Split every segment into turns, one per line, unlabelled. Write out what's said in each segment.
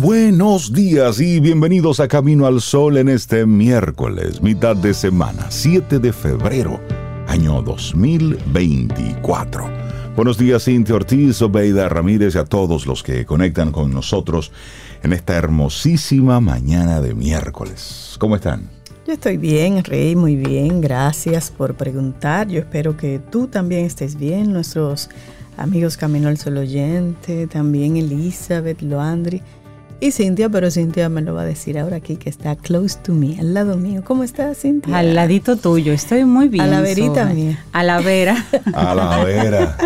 Buenos días y bienvenidos a Camino al Sol en este miércoles, mitad de semana, 7 de febrero, año 2024. Buenos días, Cintia Ortiz, Obeida Ramírez y a todos los que conectan con nosotros en esta hermosísima mañana de miércoles. ¿Cómo están?
Yo estoy bien, Rey, muy bien. Gracias por preguntar. Yo espero que tú también estés bien, nuestros amigos Camino al Sol oyente, también Elizabeth, Loandri y Cintia, pero Cintia me lo va a decir ahora aquí que está close to me, al lado mío. ¿Cómo estás, Cintia?
Al ladito tuyo, estoy muy bien.
A la verita mía.
A la vera.
A la vera.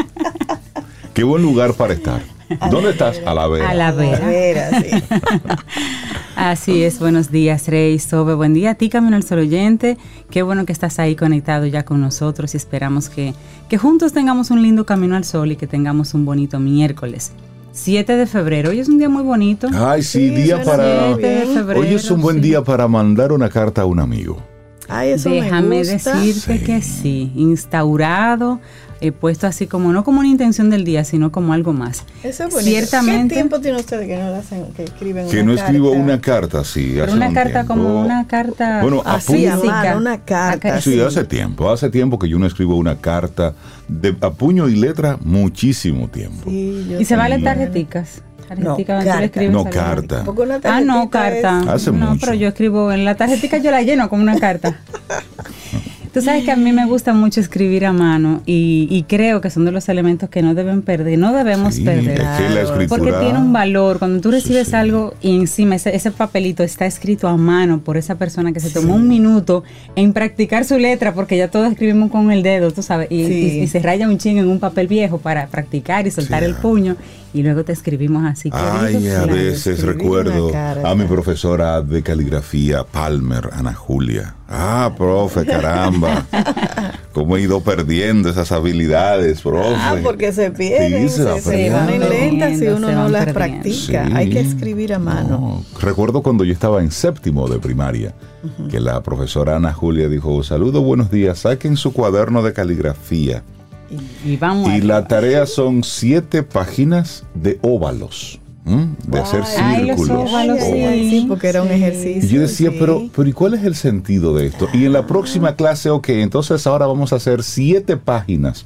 Qué buen lugar para estar. ¿Dónde estás? A la vera.
A la vera.
A la vera, sí.
Así es, buenos días, Rey, Sobe. Buen día a ti, Camino al Sol oyente. Qué bueno que estás ahí conectado ya con nosotros y esperamos que, que juntos tengamos un lindo Camino al Sol y que tengamos un bonito miércoles. 7 de febrero, hoy es un día muy bonito.
Ay, sí,
Sí,
día para...
febrero,
Hoy es un buen
sí.
día para mandar una carta a un amigo.
Ay, eso
Déjame
me gusta.
decirte
Sí.
que sí, instaurado, he puesto así como, no como una intención del día, sino como algo más.
Eso es bonito.
Ciertamente.
¿Qué tiempo tiene usted que no hacen, que escriben
Que
una
no escribo
carta?
una carta, sí.
Pero
hace
una
un
carta
tiempo.
como una carta
Bueno,
Así, a
puño-
mano, una carta.
Sí, hace tiempo. Hace tiempo que yo no escribo una carta de, a puño y letra, muchísimo tiempo.
Sí, yo
Y se vale
también.
tarjeticas.
No,
Tarjetica le
carta.
No carta.
Ah, no, carta.
es-
Hace
no,
mucho.
pero yo escribo en la tarjetica, yo la lleno como una carta. Tú sabes que a mí me gusta mucho escribir a mano y, y creo que son de los elementos que no deben perder, no debemos
Sí,
perder.
es que la escritura...
Porque tiene un valor. Cuando tú recibes
sí.
algo y encima ese, ese papelito está escrito a mano por esa persona que se tomó un minuto en practicar su letra, porque ya todos escribimos con el dedo, tú sabes, y,
Sí.
y- y se raya un ching en un papel viejo para practicar y soltar
Sí.
el puño y luego te escribimos así.
Ay, a veces recuerdo a mi profesora de caligrafía, Palmer, Ana Julia. Ah, profe, caramba. Cómo he ido perdiendo esas habilidades, profe.
Ah, porque se pierden,
Sí,
se,
va
se
perdiendo.
ponen lentas si
Se
uno
van
no las
perdiendo.
practica.
Sí.
Hay que escribir a mano.
No, Recuerdo cuando yo estaba en séptimo de primaria, que la profesora Ana Julia dijo, saludos, buenos días, saquen su cuaderno de caligrafía.
Y vamos
Y la tarea son siete páginas de óvalos, ¿m? de hacer
Ay, los
círculos.
óvalos,
Ay, ay, ay,
sí.
sí, porque era un ejercicio.
Y yo decía,
sí.
pero, pero ¿y cuál es el sentido de esto? Y en la próxima clase, ok, entonces ahora vamos a hacer siete páginas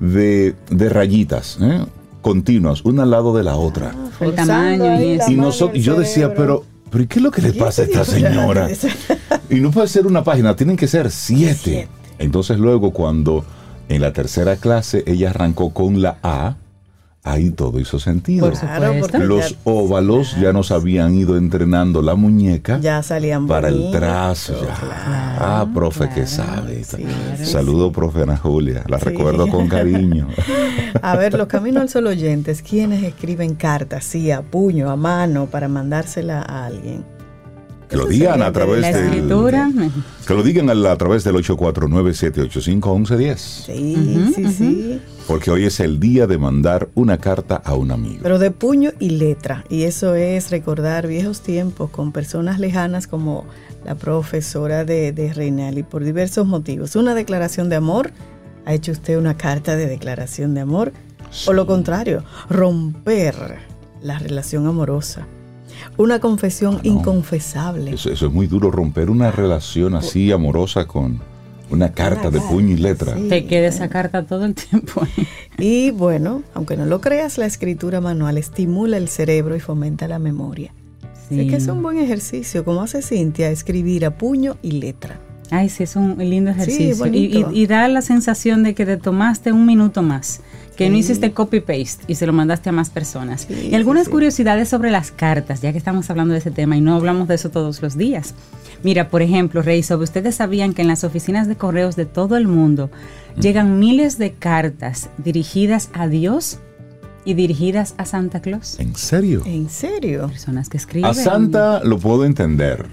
de, de rayitas, ¿eh? continuas, una al lado de la otra.
El
Forzando
tamaño y eso.
y, nosotros,
el
y yo decía, pero, pero ¿y qué es lo que le
¿Qué
pasa a esta señora? Y no puede ser una página, tienen que ser siete.
Siete.
Entonces luego cuando en la tercera clase ella arrancó con la A, ahí todo hizo sentido.
Claro,
Los óvalos ya nos habían ido entrenando la muñeca
ya salían
para el trazo. Ya.
claro.
ah, profe, que sabe.
Sí,
Saludo, profe Ana Julia. La
Sí.
recuerdo con cariño.
A ver, los caminos al sol oyentes, ¿quiénes escriben cartas, sí, a puño, a mano, para mandársela a alguien?
Que lo digan a través
La
del...
escritura.
Que lo digan a, la- a través del 849-785-1110.
Sí, sí, sí.
Porque hoy es el día de mandar una carta a un amigo.
Pero de puño y letra. Y eso es recordar viejos tiempos con personas lejanas como la profesora de, de Reinal y por diversos motivos. Una declaración de amor. ¿Ha hecho usted una carta de declaración de amor? O lo contrario, romper la relación amorosa. Una confesión
Ah, no.
inconfesable.
Eso, eso es muy duro, romper una relación así amorosa con una carta de puño y letra.
sí.
Te queda esa carta todo el tiempo.
Y bueno, aunque no lo creas, la escritura manual estimula el cerebro y fomenta la memoria. Sé que es un buen ejercicio, como hace Cintia, escribir a puño y letra.
Ay, sí, es un lindo ejercicio. y,
bonito.
y- y da la sensación de que te tomaste un minuto más, que no hiciste copy-paste y se lo mandaste a más personas.
Sí,
y algunas
sí, sí.
curiosidades sobre las cartas, ya que estamos hablando de ese tema y no hablamos de eso todos los días. Mira, por ejemplo, Rey, sobre ustedes sabían que en las oficinas de correos de todo el mundo llegan miles de cartas dirigidas a Dios y dirigidas a Santa Claus.
¿En serio?
¿En serio?
Personas que escriben.
A Santa lo puedo entender.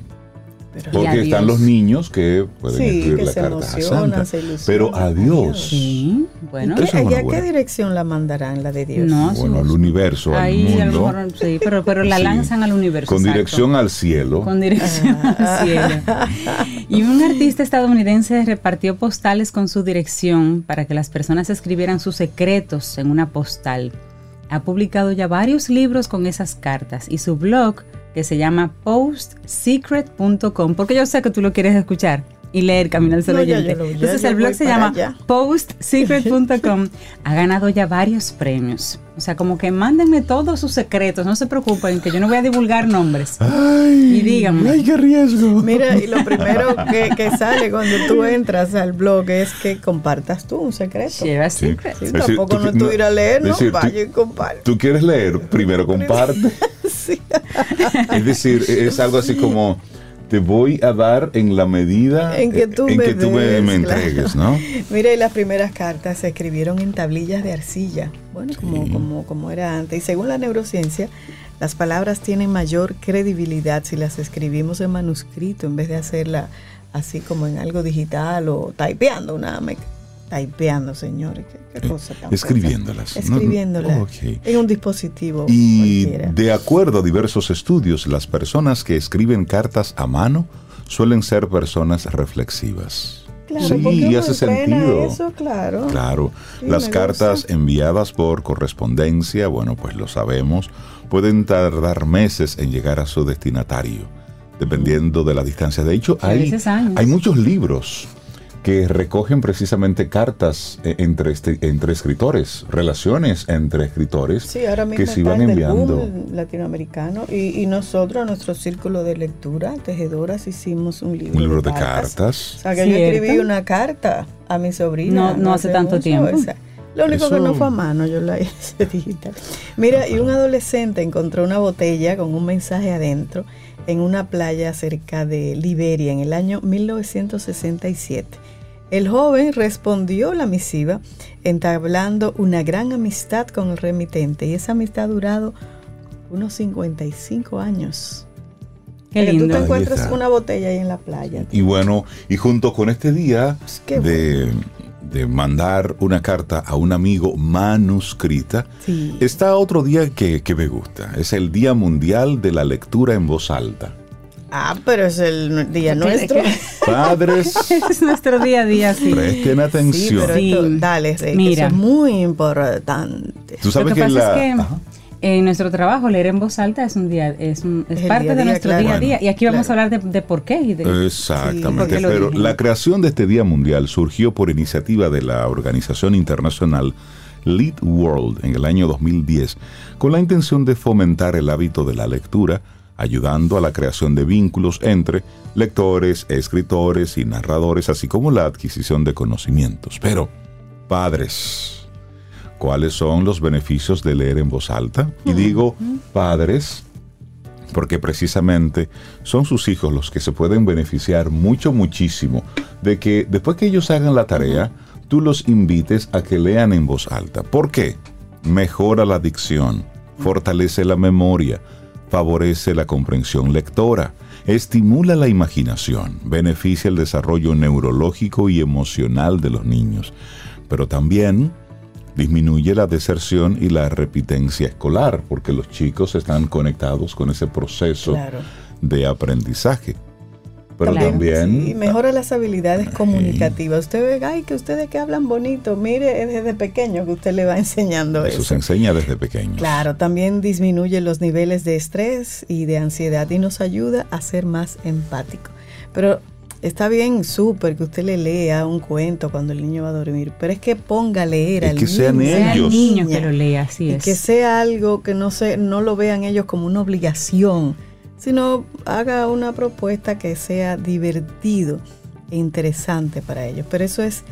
Pero-
Porque están
Dios.
los niños que pueden
Sí,
escribir
que
la
se
carta a
emocionan,
Santa.
se ilusionan.
Pero a Dios.
Sí, bueno.
¿Y
Eso es
¿Y
una
a qué
buena.
dirección la mandarán, la de Dios?
No,
Bueno, al universo, al
Ahí a lo
mundo.
mejor, sí, pero, pero la
Sí.
lanzan al universo.
Con
exacto.
dirección al cielo.
Con dirección al cielo. Y un artista estadounidense repartió postales con su dirección para que las personas escribieran sus secretos en una postal. Ha publicado ya varios libros con esas cartas y su blog, que se llama postsecret.com, porque yo sé que tú lo quieres escuchar y leer Camino al Sol
No, ya
Oyente.
yo lo- ya
Entonces el blog se llama postsecret.com. ha ganado ya varios premios. O sea, como que mándenme todos sus secretos, no se preocupen, que yo no voy a divulgar nombres.
Ay,
Y díganme.
Ay, qué riesgo.
Mira, y lo primero que, que sale cuando tú entras al blog es que compartas tú un secreto.
Share a
Sí.
secret.
Sí,
decir,
tampoco
tú-
no es tú ir a leer, ¿no?
decir,
Vaya y comparte.
Tú quieres leer, primero comparte.
Sí.
Es decir, es algo así como te voy a dar en la medida
En que tú
en
me
que tú me,
des,
me
claro.
entregues, ¿no?
Mira, y las primeras cartas se escribieron en tablillas de arcilla, bueno, como, como, como era antes. Y según la neurociencia, las palabras tienen mayor credibilidad si las escribimos en manuscrito en vez de hacerla así como en algo digital o typeando una typeando, señores. Qué, qué cosa tan
escribiéndolas,
en un dispositivo
Y
cualquiera.
de acuerdo a diversos estudios, las personas que escriben cartas a mano suelen ser personas reflexivas.
Claro,
sí, hace sentido.
Eso, claro.
Claro,
Sí,
las cartas
gusta.
enviadas por correspondencia, bueno, pues lo sabemos, pueden tardar meses en llegar a su destinatario, dependiendo de la distancia. De hecho, hay muchos libros que recogen precisamente cartas eh, entre, este- entre escritores, relaciones entre escritores
Sí, ahora mismo
que se iban enviando.
latinoamericano y, y nosotros, nuestro círculo de lectura, tejedoras, hicimos un libro,
Un libro de
O
cartas.
sea, que yo escribí una carta a mi sobrina.
No- no hace tanto
mucho,
tiempo.
esa. Lo único que no fue a mano, yo la hice digital. Mira, y un adolescente encontró una botella con un mensaje adentro en una playa cerca de Liberia en el año 1967. El joven respondió la misiva entablando una gran amistad con el remitente y esa amistad ha durado unos 55 años.
Qué lindo.
Tú te encuentras una botella ahí en la playa.
Y bueno, y junto con este día
Pues
de, de mandar una carta a un amigo manuscrita,
Sí.
está otro día que, que me gusta. Es el Día Mundial de la Lectura en Voz Alta.
Ah, pero es el día nuestro.
Padres,
es nuestro día a día, sí.
presten
Sí,
atención.
pero
Sí.
esto, dale, Rey, que
Mira.
eso es muy importante.
Tú sabes
Lo que,
que,
pasa
la...
es que
Ajá.
En nuestro trabajo leer en voz alta es un día, es, un- es
Es el
parte
día
de
día,
nuestro
claro.
día a día. Y aquí vamos
Claro.
a hablar de, de por qué. Y de,
Exactamente, pero la creación de este Día Mundial surgió por iniciativa de la organización internacional Lead World en el año 2010, con la intención de fomentar el hábito de la lectura, ayudando a la creación de vínculos entre lectores, escritores y narradores, así como la adquisición de conocimientos. Pero, padres, ¿cuáles son los beneficios de leer en voz alta? Y digo, padres, porque precisamente son sus hijos los que se pueden beneficiar mucho, muchísimo de que después que ellos hagan la tarea, tú los invites a que lean en voz alta. ¿Por qué? Mejora la dicción, fortalece la memoria, favorece la comprensión lectora, estimula la imaginación, beneficia el desarrollo neurológico y emocional de los niños, pero también disminuye la deserción y la repitencia escolar, porque los chicos están conectados con ese proceso
Claro.
de aprendizaje. Pero
Claro.
también
Sí, mejora las habilidades comunicativas. Usted ve, ay, que ustedes que hablan bonito, mire, es desde pequeño que usted le va enseñando
eso
eso.
se enseña desde pequeños.
Claro, también disminuye los niveles de estrés y de ansiedad y nos ayuda a ser más empático. Pero está bien, súper que usted le lea un cuento cuando el niño va a dormir, pero es que ponga a leer al
que sean
niño.
sea el
ellos.
niño que lo lea, así
y
es.
que sea algo que no se, no lo vean ellos como una obligación, sino haga una propuesta que sea divertido e interesante para ellos. Pero eso es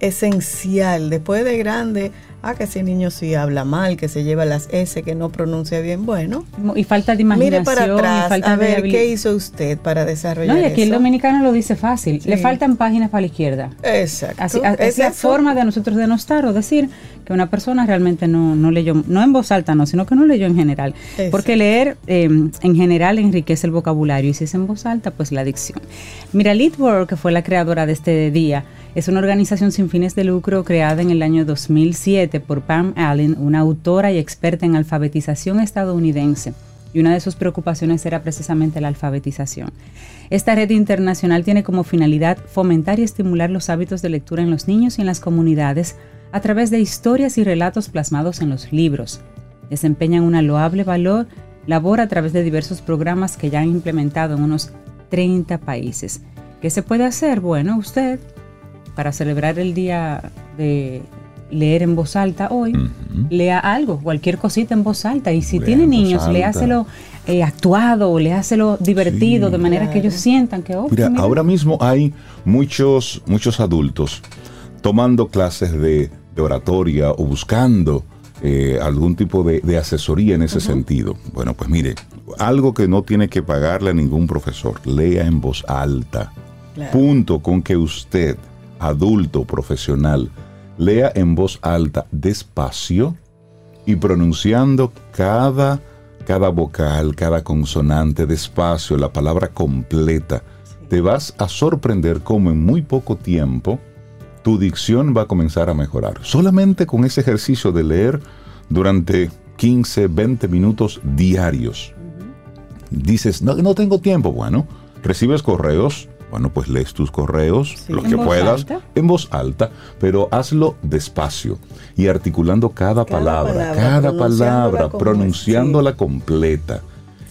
esencial. Después de grande, Ah, que ese niño sí habla mal, que se lleva las S, que no pronuncia bien. Bueno,
Y falta de imaginación.
mire para
y
atrás
falta
a ver qué hizo usted para desarrollar
No, y aquí el dominicano lo dice fácil.
Sí.
Le faltan páginas para la izquierda.
Exacto.
Así, a- es la forma de nosotros denostar o decir que una persona realmente no, no leyó, no en voz alta, no, sino que no leyó en general.
Exacto.
Porque leer eh, en general enriquece el vocabulario y si es en voz alta, pues la dicción. Mira, World, que fue la creadora de este día, es una organización sin fines de lucro creada en el año 2007 por Pam Allen, una autora y experta en alfabetización estadounidense. Y una de sus preocupaciones era precisamente la alfabetización. Esta red internacional tiene como finalidad fomentar y estimular los hábitos de lectura en los niños y en las comunidades a través de historias y relatos plasmados en los libros. Desempeñan una loable valor, labor a través de diversos programas que ya han implementado en unos 30 países. ¿Qué se puede hacer? Bueno, usted, para celebrar el día de leer en voz alta hoy, lea algo, cualquier cosita en voz alta. Y si
Lea
tiene niños, léaselo eh, actuado o léaselo divertido,
Sí.
de manera que ellos sientan que, oh,
Mira,
mira,
ahora mismo hay muchos, muchos adultos tomando clases de, de oratoria o buscando eh, algún tipo de, de asesoría en ese sentido. Bueno, pues mire, algo que no tiene que pagarle a ningún profesor, lea en voz alta.
Claro.
Punto con que usted, adulto profesional, lea en voz alta despacio y pronunciando cada, cada vocal, cada consonante despacio, la palabra completa. Te vas a sorprender cómo en muy poco tiempo tu dicción va a comenzar a mejorar. Solamente con ese ejercicio de leer durante 15, 20 minutos diarios. Dices, no, no tengo tiempo. Bueno, recibes correos. Bueno, pues lees tus correos,
Sí.
los
¿En
que puedas,
alta?
en voz alta, pero hazlo despacio y articulando cada,
Cada
palabra,
palabra,
cada
pronunciándola
palabra, pronunciándola completa.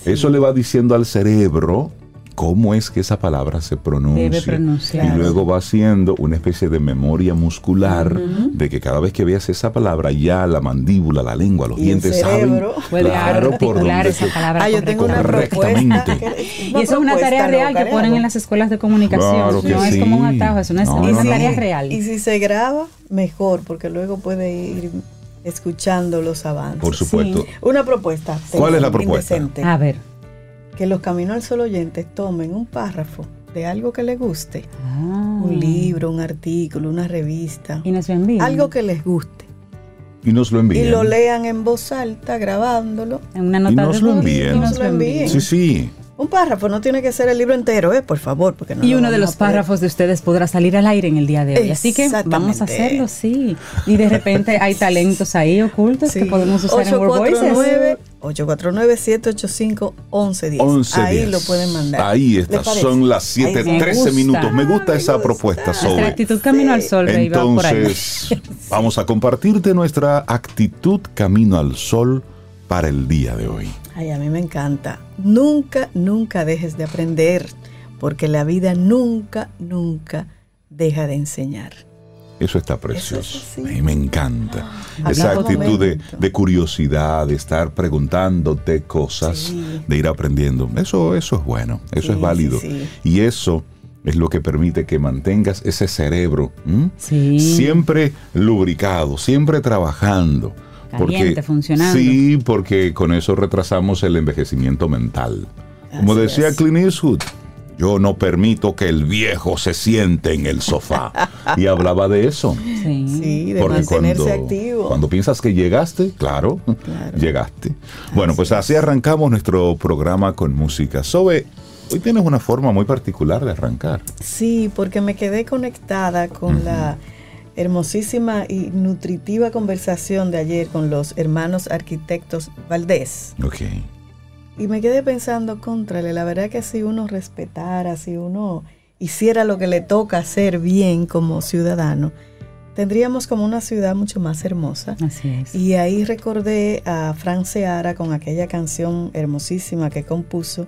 Eso le va diciendo al cerebro cómo es que esa palabra se pronuncia.
Debe pronunciar.
Y luego va haciendo una especie de memoria muscular de que cada vez que veas esa palabra, ya la mandíbula, la lengua, los
Y el
dientes saben claro, por dónde
esa
se-
palabra
Ah, yo tengo una
Correctamente.
Y eso es una tarea real que ponen en las escuelas de comunicación.
Claro que
no es como un atajo, es una,
No,
una
no, no.
tarea real.
Y si se graba, mejor, porque luego puede ir escuchando los avances.
Por supuesto.
Sí.
Una propuesta.
¿Cuál es la propuesta?
indecente.
A ver.
Que los Caminos al Sol oyentes tomen un párrafo de algo que les guste.
Ah.
Un libro, un artículo, una revista.
Y nos lo.
Algo que les guste.
Y nos lo envían.
Y lo lean en voz alta, grabándolo.
En una
Y
nota
nos
de
lo
voz,
envíen.
y
Nos lo envíen.
Sí, sí.
Un párrafo, no tiene que ser el libro entero, ¿eh? Por favor, porque no
Y uno de los párrafos de ustedes podrá salir al aire en el día de hoy. Así que vamos a hacerlo, sí. Y de repente hay talentos ahí ocultos que podemos usar en Word Voices.
849 849-785-1110.
11
Ahí lo pueden mandar.
Ahí
¿Les
está, son las
Ahí
7:13
está.
minutos. Me gusta esa
gusta.
propuesta,
Nuestra actitud camino al sol, Rey, va por ahí.
Entonces, vamos a compartirte nuestra actitud camino al sol para el día de hoy.
Ay, a mí me encanta. Nunca, nunca dejes de aprender, porque la vida nunca, nunca deja de enseñar.
Eso está precioso.
Eso es así.
A mí me encanta.
Ah,
Esa actitud de, curiosidad, de estar preguntándote cosas,
Sí.
de ir aprendiendo. Eso, eso es bueno, eso
Sí,
es válido.
sí.
Y eso es lo que permite que mantengas ese cerebro siempre lubricado, siempre trabajando.
Caliente, funcionando.
Sí, porque con eso retrasamos el envejecimiento mental. Como decía
es.
Clint Eastwood, yo no permito que el viejo se siente en el sofá. y hablaba de eso.
Sí.
Sí, de
Porque
mantenerse
cuando,
activo.
cuando piensas que llegaste, claro,
Claro.
llegaste. Bueno,
Así
pues
es.
así arrancamos nuestro programa con música. Sobe, hoy tienes una forma muy particular de arrancar.
Sí, porque me quedé conectada con la hermosísima y nutritiva conversación de ayer con los hermanos arquitectos Valdés.
Ok.
Y me quedé pensando, contrale, la verdad que si uno respetara, si uno hiciera lo que le toca hacer bien como ciudadano, tendríamos como una ciudad mucho más hermosa.
Así es.
Y ahí recordé a Fran Seara con aquella canción hermosísima que compuso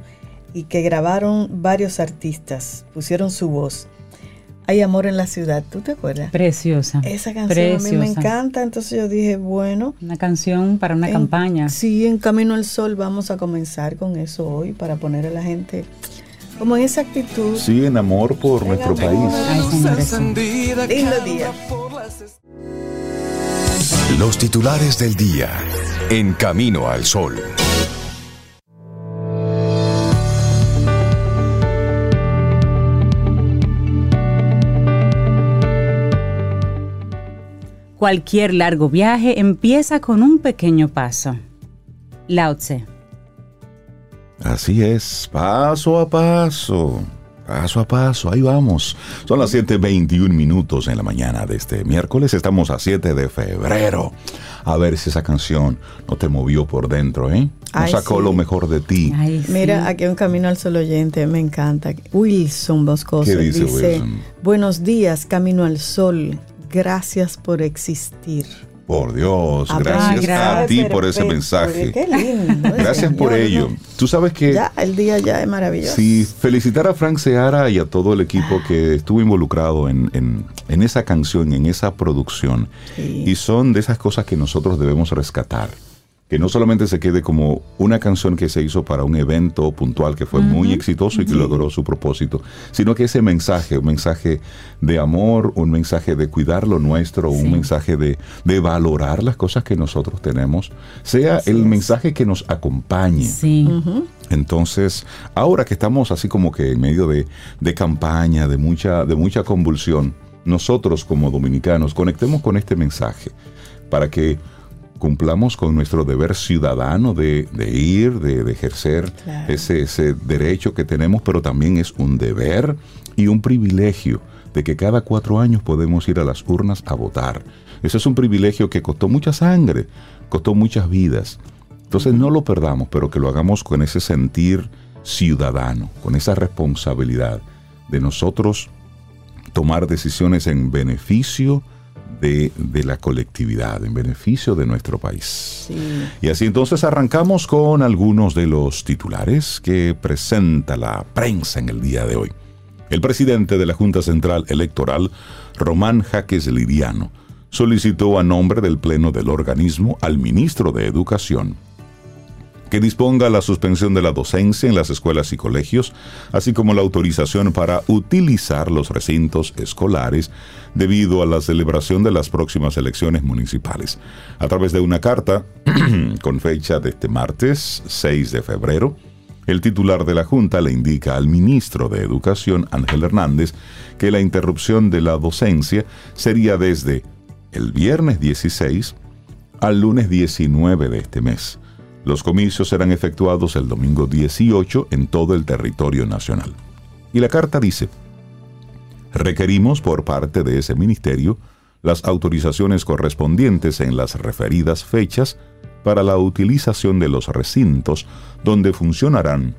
y que grabaron varios artistas, pusieron su voz. Hay amor en la ciudad, ¿tú te acuerdas?
Preciosa.
Esa canción a mí me
Preciosa.
encanta, entonces yo dije, bueno,
Una canción para una
en-
campaña.
Sí, en Camino al Sol vamos a comenzar con eso hoy para poner a la gente como en esa actitud.
Sí, en amor por
En
nuestro
amor.
país.
Ay,
Lindo día.
Los titulares del día en Camino al Sol.
Cualquier largo viaje empieza con un pequeño paso. Lao Tse.
Así es, paso a paso, paso a paso, ahí vamos. Son las 7.21 minutos en la mañana de este miércoles, estamos a 7 de febrero. A ver si esa canción no te movió por dentro, ¿eh? No
Ay,
sacó
sí.
lo mejor de ti.
Ay, sí.
Mira, aquí un camino al sol oyente, me encanta. Wilson Boscoso
¿Qué dice Wilson?
Buenos días, camino al sol. Gracias por existir.
Por Dios,
Ah,
gracias, a ti por ese
Perfecto,
mensaje.
Qué lindo. ¿eh,
Gracias por ello. Tú sabes que...
Ya, el día ya es maravilloso.
Sí, felicitar a Frank Seara y a todo el equipo que estuvo involucrado en, en- en esa canción, en esa producción.
Sí.
Y son de esas cosas que nosotros debemos rescatar. Que no solamente se quede como una canción que se hizo para un evento puntual que fue muy exitoso y que logró su propósito, sino que ese mensaje, un mensaje de amor, un mensaje de cuidar lo nuestro, un mensaje de, de valorar las cosas que nosotros tenemos, sea el mensaje que nos acompañe.
Sí.
Entonces, ahora que estamos así como que en medio de, de campaña, de mucha, de mucha convulsión, nosotros como dominicanos conectemos con este mensaje para que cumplamos con nuestro deber ciudadano de, de ir, de, de ejercer
Claro.
ese, ese derecho que tenemos, pero también es un deber y un privilegio de que cada cuatro años podemos ir a las urnas a votar. Ese es un privilegio que costó mucha sangre, costó muchas vidas. Entonces no lo perdamos, pero que lo hagamos con ese sentir ciudadano, con esa responsabilidad de nosotros tomar decisiones en beneficio de, de la colectividad, en beneficio de nuestro país.
Sí.
Y así entonces arrancamos con algunos de los titulares que presenta la prensa en el día de hoy. El presidente de la Junta Central Electoral, Román Jaques Liriano, solicitó a nombre del Pleno del organismo al ministro de Educación que disponga la suspensión de la docencia en las escuelas y colegios, así como la autorización para utilizar los recintos escolares debido a la celebración de las próximas elecciones municipales. A través de una carta con fecha de este martes 6 de febrero, el titular de la Junta le indica al ministro de Educación, Ángel Hernández, que la interrupción de la docencia sería desde el viernes 16 al lunes 19 de este mes. Los comicios serán efectuados el domingo 18 en todo el territorio nacional. Y la carta dice, requerimos por parte de ese ministerio las autorizaciones correspondientes en las referidas fechas para la utilización de los recintos donde funcionarán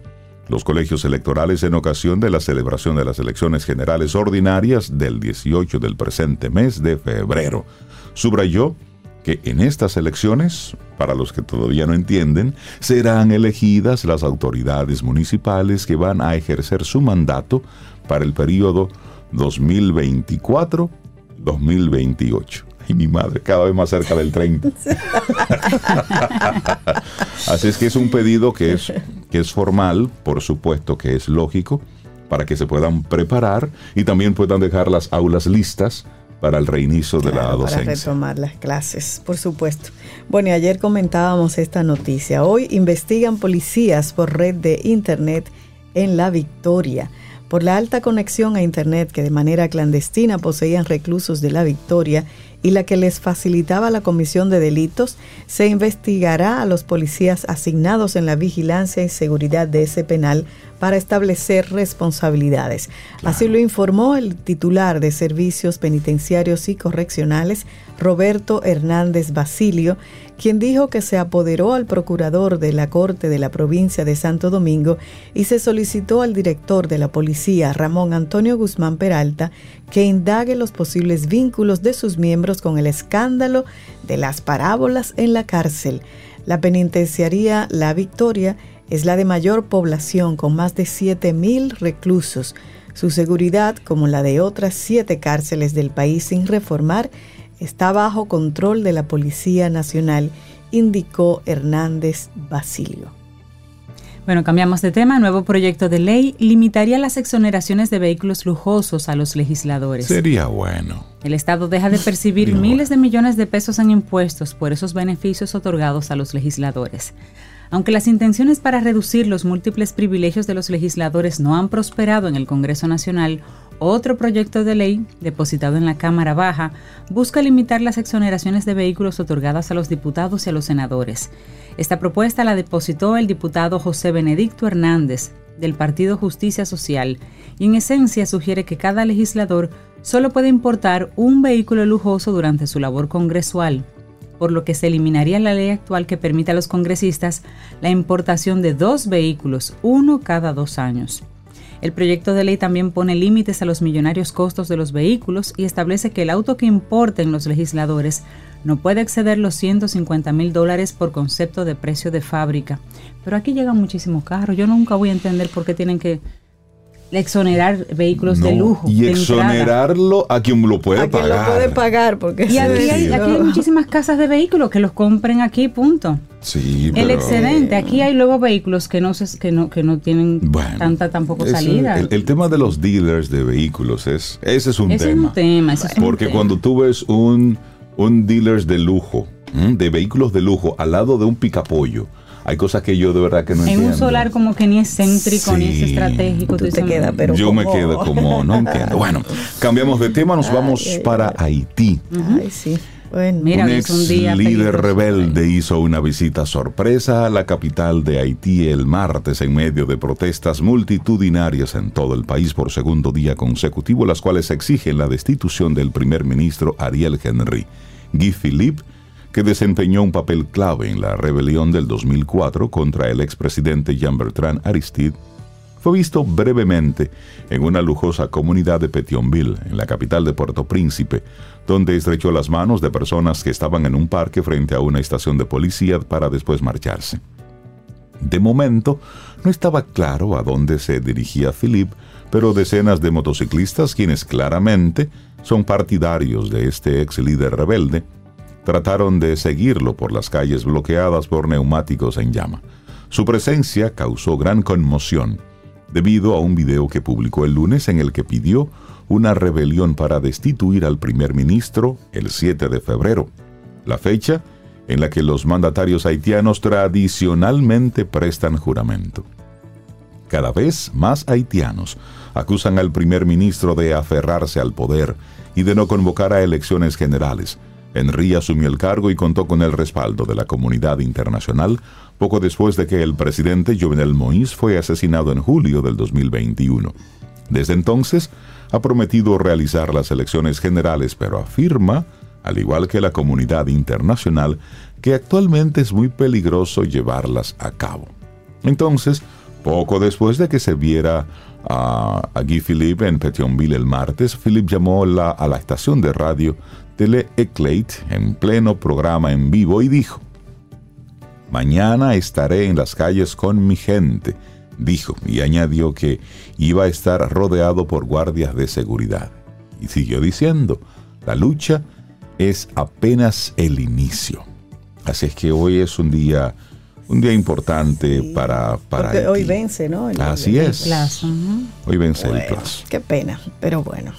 los colegios electorales en ocasión de la celebración de las elecciones generales ordinarias del 18 del presente mes de febrero. Subrayó que en estas elecciones, para los que todavía no entienden, serán elegidas las autoridades municipales que van a ejercer su mandato para el periodo 2024-2028. Y mi madre, cada vez más cerca del 30. Así es que es un pedido que es, que es formal, por supuesto que es lógico, para que se puedan preparar y también puedan dejar las aulas listas para el reinicio de la
Claro, para
docencia.
retomar las clases, por supuesto. Bueno, y ayer comentábamos esta noticia. Hoy investigan policías por red de Internet en La Victoria. Por la alta conexión a Internet que de manera clandestina poseían reclusos de La Victoria y la que les facilitaba la comisión de delitos, se investigará a los policías asignados en la vigilancia y seguridad de ese penal para establecer responsabilidades. Así lo informó el titular de Servicios Penitenciarios y Correccionales, Roberto Hernández Basilio, quien dijo que se apoderó al procurador de la Corte de la provincia de Santo Domingo y se solicitó al director de la policía, Ramón Antonio Guzmán Peralta, que indague los posibles vínculos de sus miembros con el escándalo de las parábolas en la cárcel. La penitenciaría La Victoria es la de mayor población con más de 7.000 reclusos. Su seguridad, como la de otras siete cárceles del país sin reformar, está bajo control de la Policía Nacional, indicó Hernández Basilio.
Bueno, cambiamos de tema. Nuevo proyecto de ley limitaría las exoneraciones de vehículos lujosos a los legisladores.
Sería bueno.
El Estado deja de percibir miles de millones de pesos en impuestos por esos beneficios otorgados a los legisladores. Aunque las intenciones para reducir los múltiples privilegios de los legisladores no han prosperado en el Congreso Nacional, otro proyecto de ley, depositado en la Cámara Baja, busca limitar las exoneraciones de vehículos otorgadas a los diputados y a los senadores. Esta propuesta la depositó el diputado José Benedicto Hernández, del Partido Justicia Social, y en esencia sugiere que cada legislador solo puede importar un vehículo lujoso durante su labor congresual, por lo que se eliminaría la ley actual que permite a los congresistas la importación de dos vehículos, uno cada dos años. El proyecto de ley también pone límites a los millonarios costos de los vehículos y establece que el auto que importen los legisladores no puede exceder los 150 mil dólares por concepto de precio de fábrica. Pero aquí llegan muchísimos carros. Yo nunca voy a entender por qué tienen que exonerar vehículos de lujo.
Y exonerarlo a quien lo puede
a
pagar.
Quien lo puede pagar, porque
y aquí hay, aquí hay muchísimas casas de vehículos que los compren aquí, punto.
Sí,
el excedente. Aquí hay luego vehículos que no se, que no que no tienen tanta tampoco salida.
El, el, tema de los dealers de vehículos es ese es un
ese
tema.
Es un tema ese es un
porque
tema.
cuando tú ves un un dealers de lujo, de vehículos de lujo al lado de un picapollo. Hay cosas que yo de verdad que no
en
entiendo.
un solar como que ni es céntrico
Sí.
ni es estratégico.
Tú te
dices,
quedas, pero
yo me quedo como, no entiendo. Bueno, cambiamos de tema, nos vamos
ay,
para Haití.
Ay, sí. Bueno,
Mira,
un ex
es un día
líder
peligroso.
rebelde hizo una visita sorpresa a la capital de Haití el martes en medio de protestas multitudinarias en todo el país por segundo día consecutivo, las cuales exigen la destitución del primer ministro Ariel Henry. Guy Philippe, que desempeñó un papel clave en la rebelión del 2004 contra el expresidente Jean-Bertrand Aristide, fue visto brevemente en una lujosa comunidad de Petionville, en la capital de Puerto Príncipe, donde estrechó las manos de personas que estaban en un parque frente a una estación de policía para después marcharse. De momento, no estaba claro a dónde se dirigía Philippe, pero decenas de motociclistas, quienes claramente son partidarios de este ex líder rebelde, trataron de seguirlo por las calles bloqueadas por neumáticos en llama. Su presencia causó gran conmoción debido a un video que publicó el lunes en el que pidió una rebelión para destituir al primer ministro el 7 de febrero, la fecha en la que los mandatarios haitianos tradicionalmente prestan juramento. Cada vez más haitianos acusan al primer ministro de aferrarse al poder y de no convocar a elecciones generales. Henry asumió el cargo y contó con el respaldo de la comunidad internacional poco después de que el presidente Jovenel Moïse fue asesinado en julio del 2021. Desde entonces, ha prometido realizar las elecciones generales, pero afirma, al igual que la comunidad internacional, que actualmente es muy peligroso llevarlas a cabo. Entonces, poco después de que se viera a, a Guy Philippe en Petionville el martes, Philippe llamó la- a la estación de radio Tele Eclate en pleno programa en vivo y dijo, Mañana estaré en las calles con mi gente, dijo, y añadió que iba a estar rodeado por guardias de seguridad. Y siguió diciendo, la lucha es apenas el inicio. Así es que hoy es un día, un día importante para, para
porque hoy
Haití.
vence, ¿no? El-
Así
el-
es.
Plazo, ujú.
Hoy vence el
Bueno,
plazo.
Qué pena, pero bueno.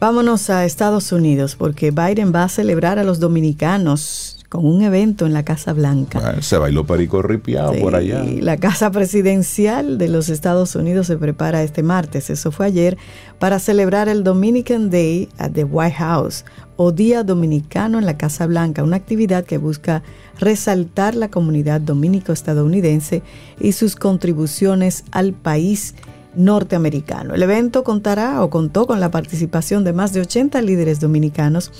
Vámonos a Estados Unidos porque Biden va a celebrar a los dominicanos con un evento en la Casa Blanca.
Bueno, se bailó perico ripiado por allá.
Sí, La Casa Presidencial de los Estados Unidos se prepara este martes, eso fue ayer, para celebrar el Dominican Day at the White House o Día Dominicano en la Casa Blanca, una actividad que busca resaltar la comunidad dominico-estadounidense y sus contribuciones al país norteamericano. El evento contará o contó con la participación de más de 80 líderes dominicanos,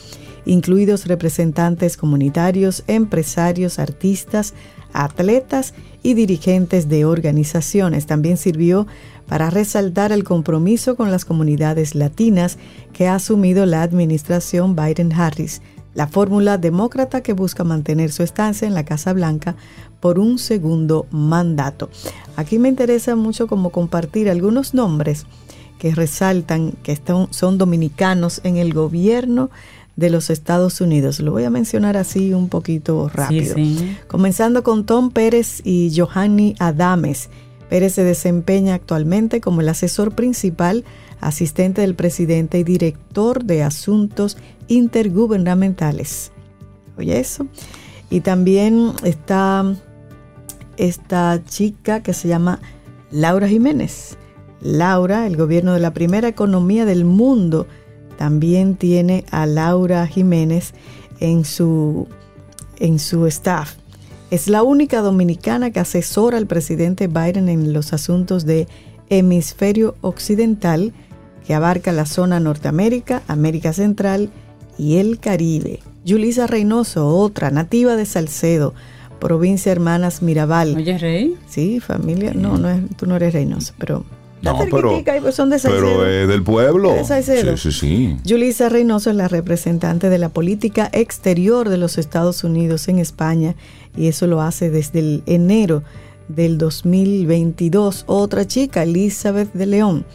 incluidos representantes comunitarios, empresarios, artistas, atletas y dirigentes de organizaciones. También sirvió para resaltar el compromiso con las comunidades latinas que ha asumido la administración Biden-Harris, la fórmula demócrata que busca mantener su estancia en la Casa Blanca por un segundo mandato. Aquí me interesa mucho como compartir algunos nombres que resaltan que están- son dominicanos en el gobierno de los Estados Unidos. Lo voy a mencionar así un poquito rápido.
Sí, sí.
Comenzando con Tom Pérez y Johanny Adames. Pérez se desempeña actualmente como el asesor principal, asistente del presidente y director de asuntos intergubernamentales. Oye eso. Y también está esta chica que se llama Laura Jiménez. Laura, el gobierno de la primera economía del mundo, también tiene a Laura Jiménez en su, en su staff. Es la única dominicana que asesora al presidente Biden en los asuntos de hemisferio occidental, que abarca la zona Norteamérica, América Central y el Caribe. Yulisa Reynoso, otra nativa de Salcedo, provincia Hermanas Mirabal.
Oye, Rey.
Sí, familia. No, no es, tú no eres Reynoso, pero
No, pero,
pues son de Salcedo.
pero es del pueblo.
De Salcedo.
Sí, sí, sí.
Yulisa Reynoso es la representante de la política exterior de los Estados Unidos en España y eso lo hace desde el enero del 2022. Otra chica, Elizabeth de León,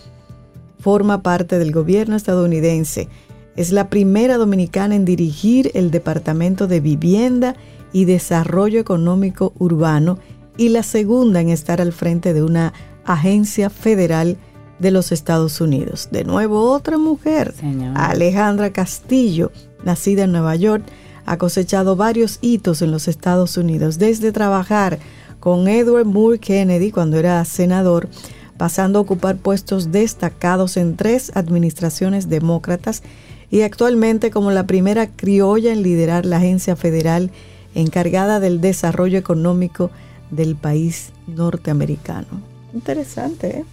forma parte del gobierno estadounidense. Es la primera dominicana en dirigir el Departamento de Vivienda y Desarrollo Económico Urbano y la segunda en estar al frente de una agencia federal de los Estados Unidos. De nuevo, otra mujer,
Señor.
Alejandra Castillo, nacida en Nueva York, ha cosechado varios hitos en los Estados Unidos, desde trabajar con Edward Moore Kennedy cuando era senador, pasando a ocupar puestos destacados en tres administraciones demócratas y actualmente como la primera criolla en liderar la agencia federal encargada del desarrollo económico del país norteamericano. Interesante, ¿eh?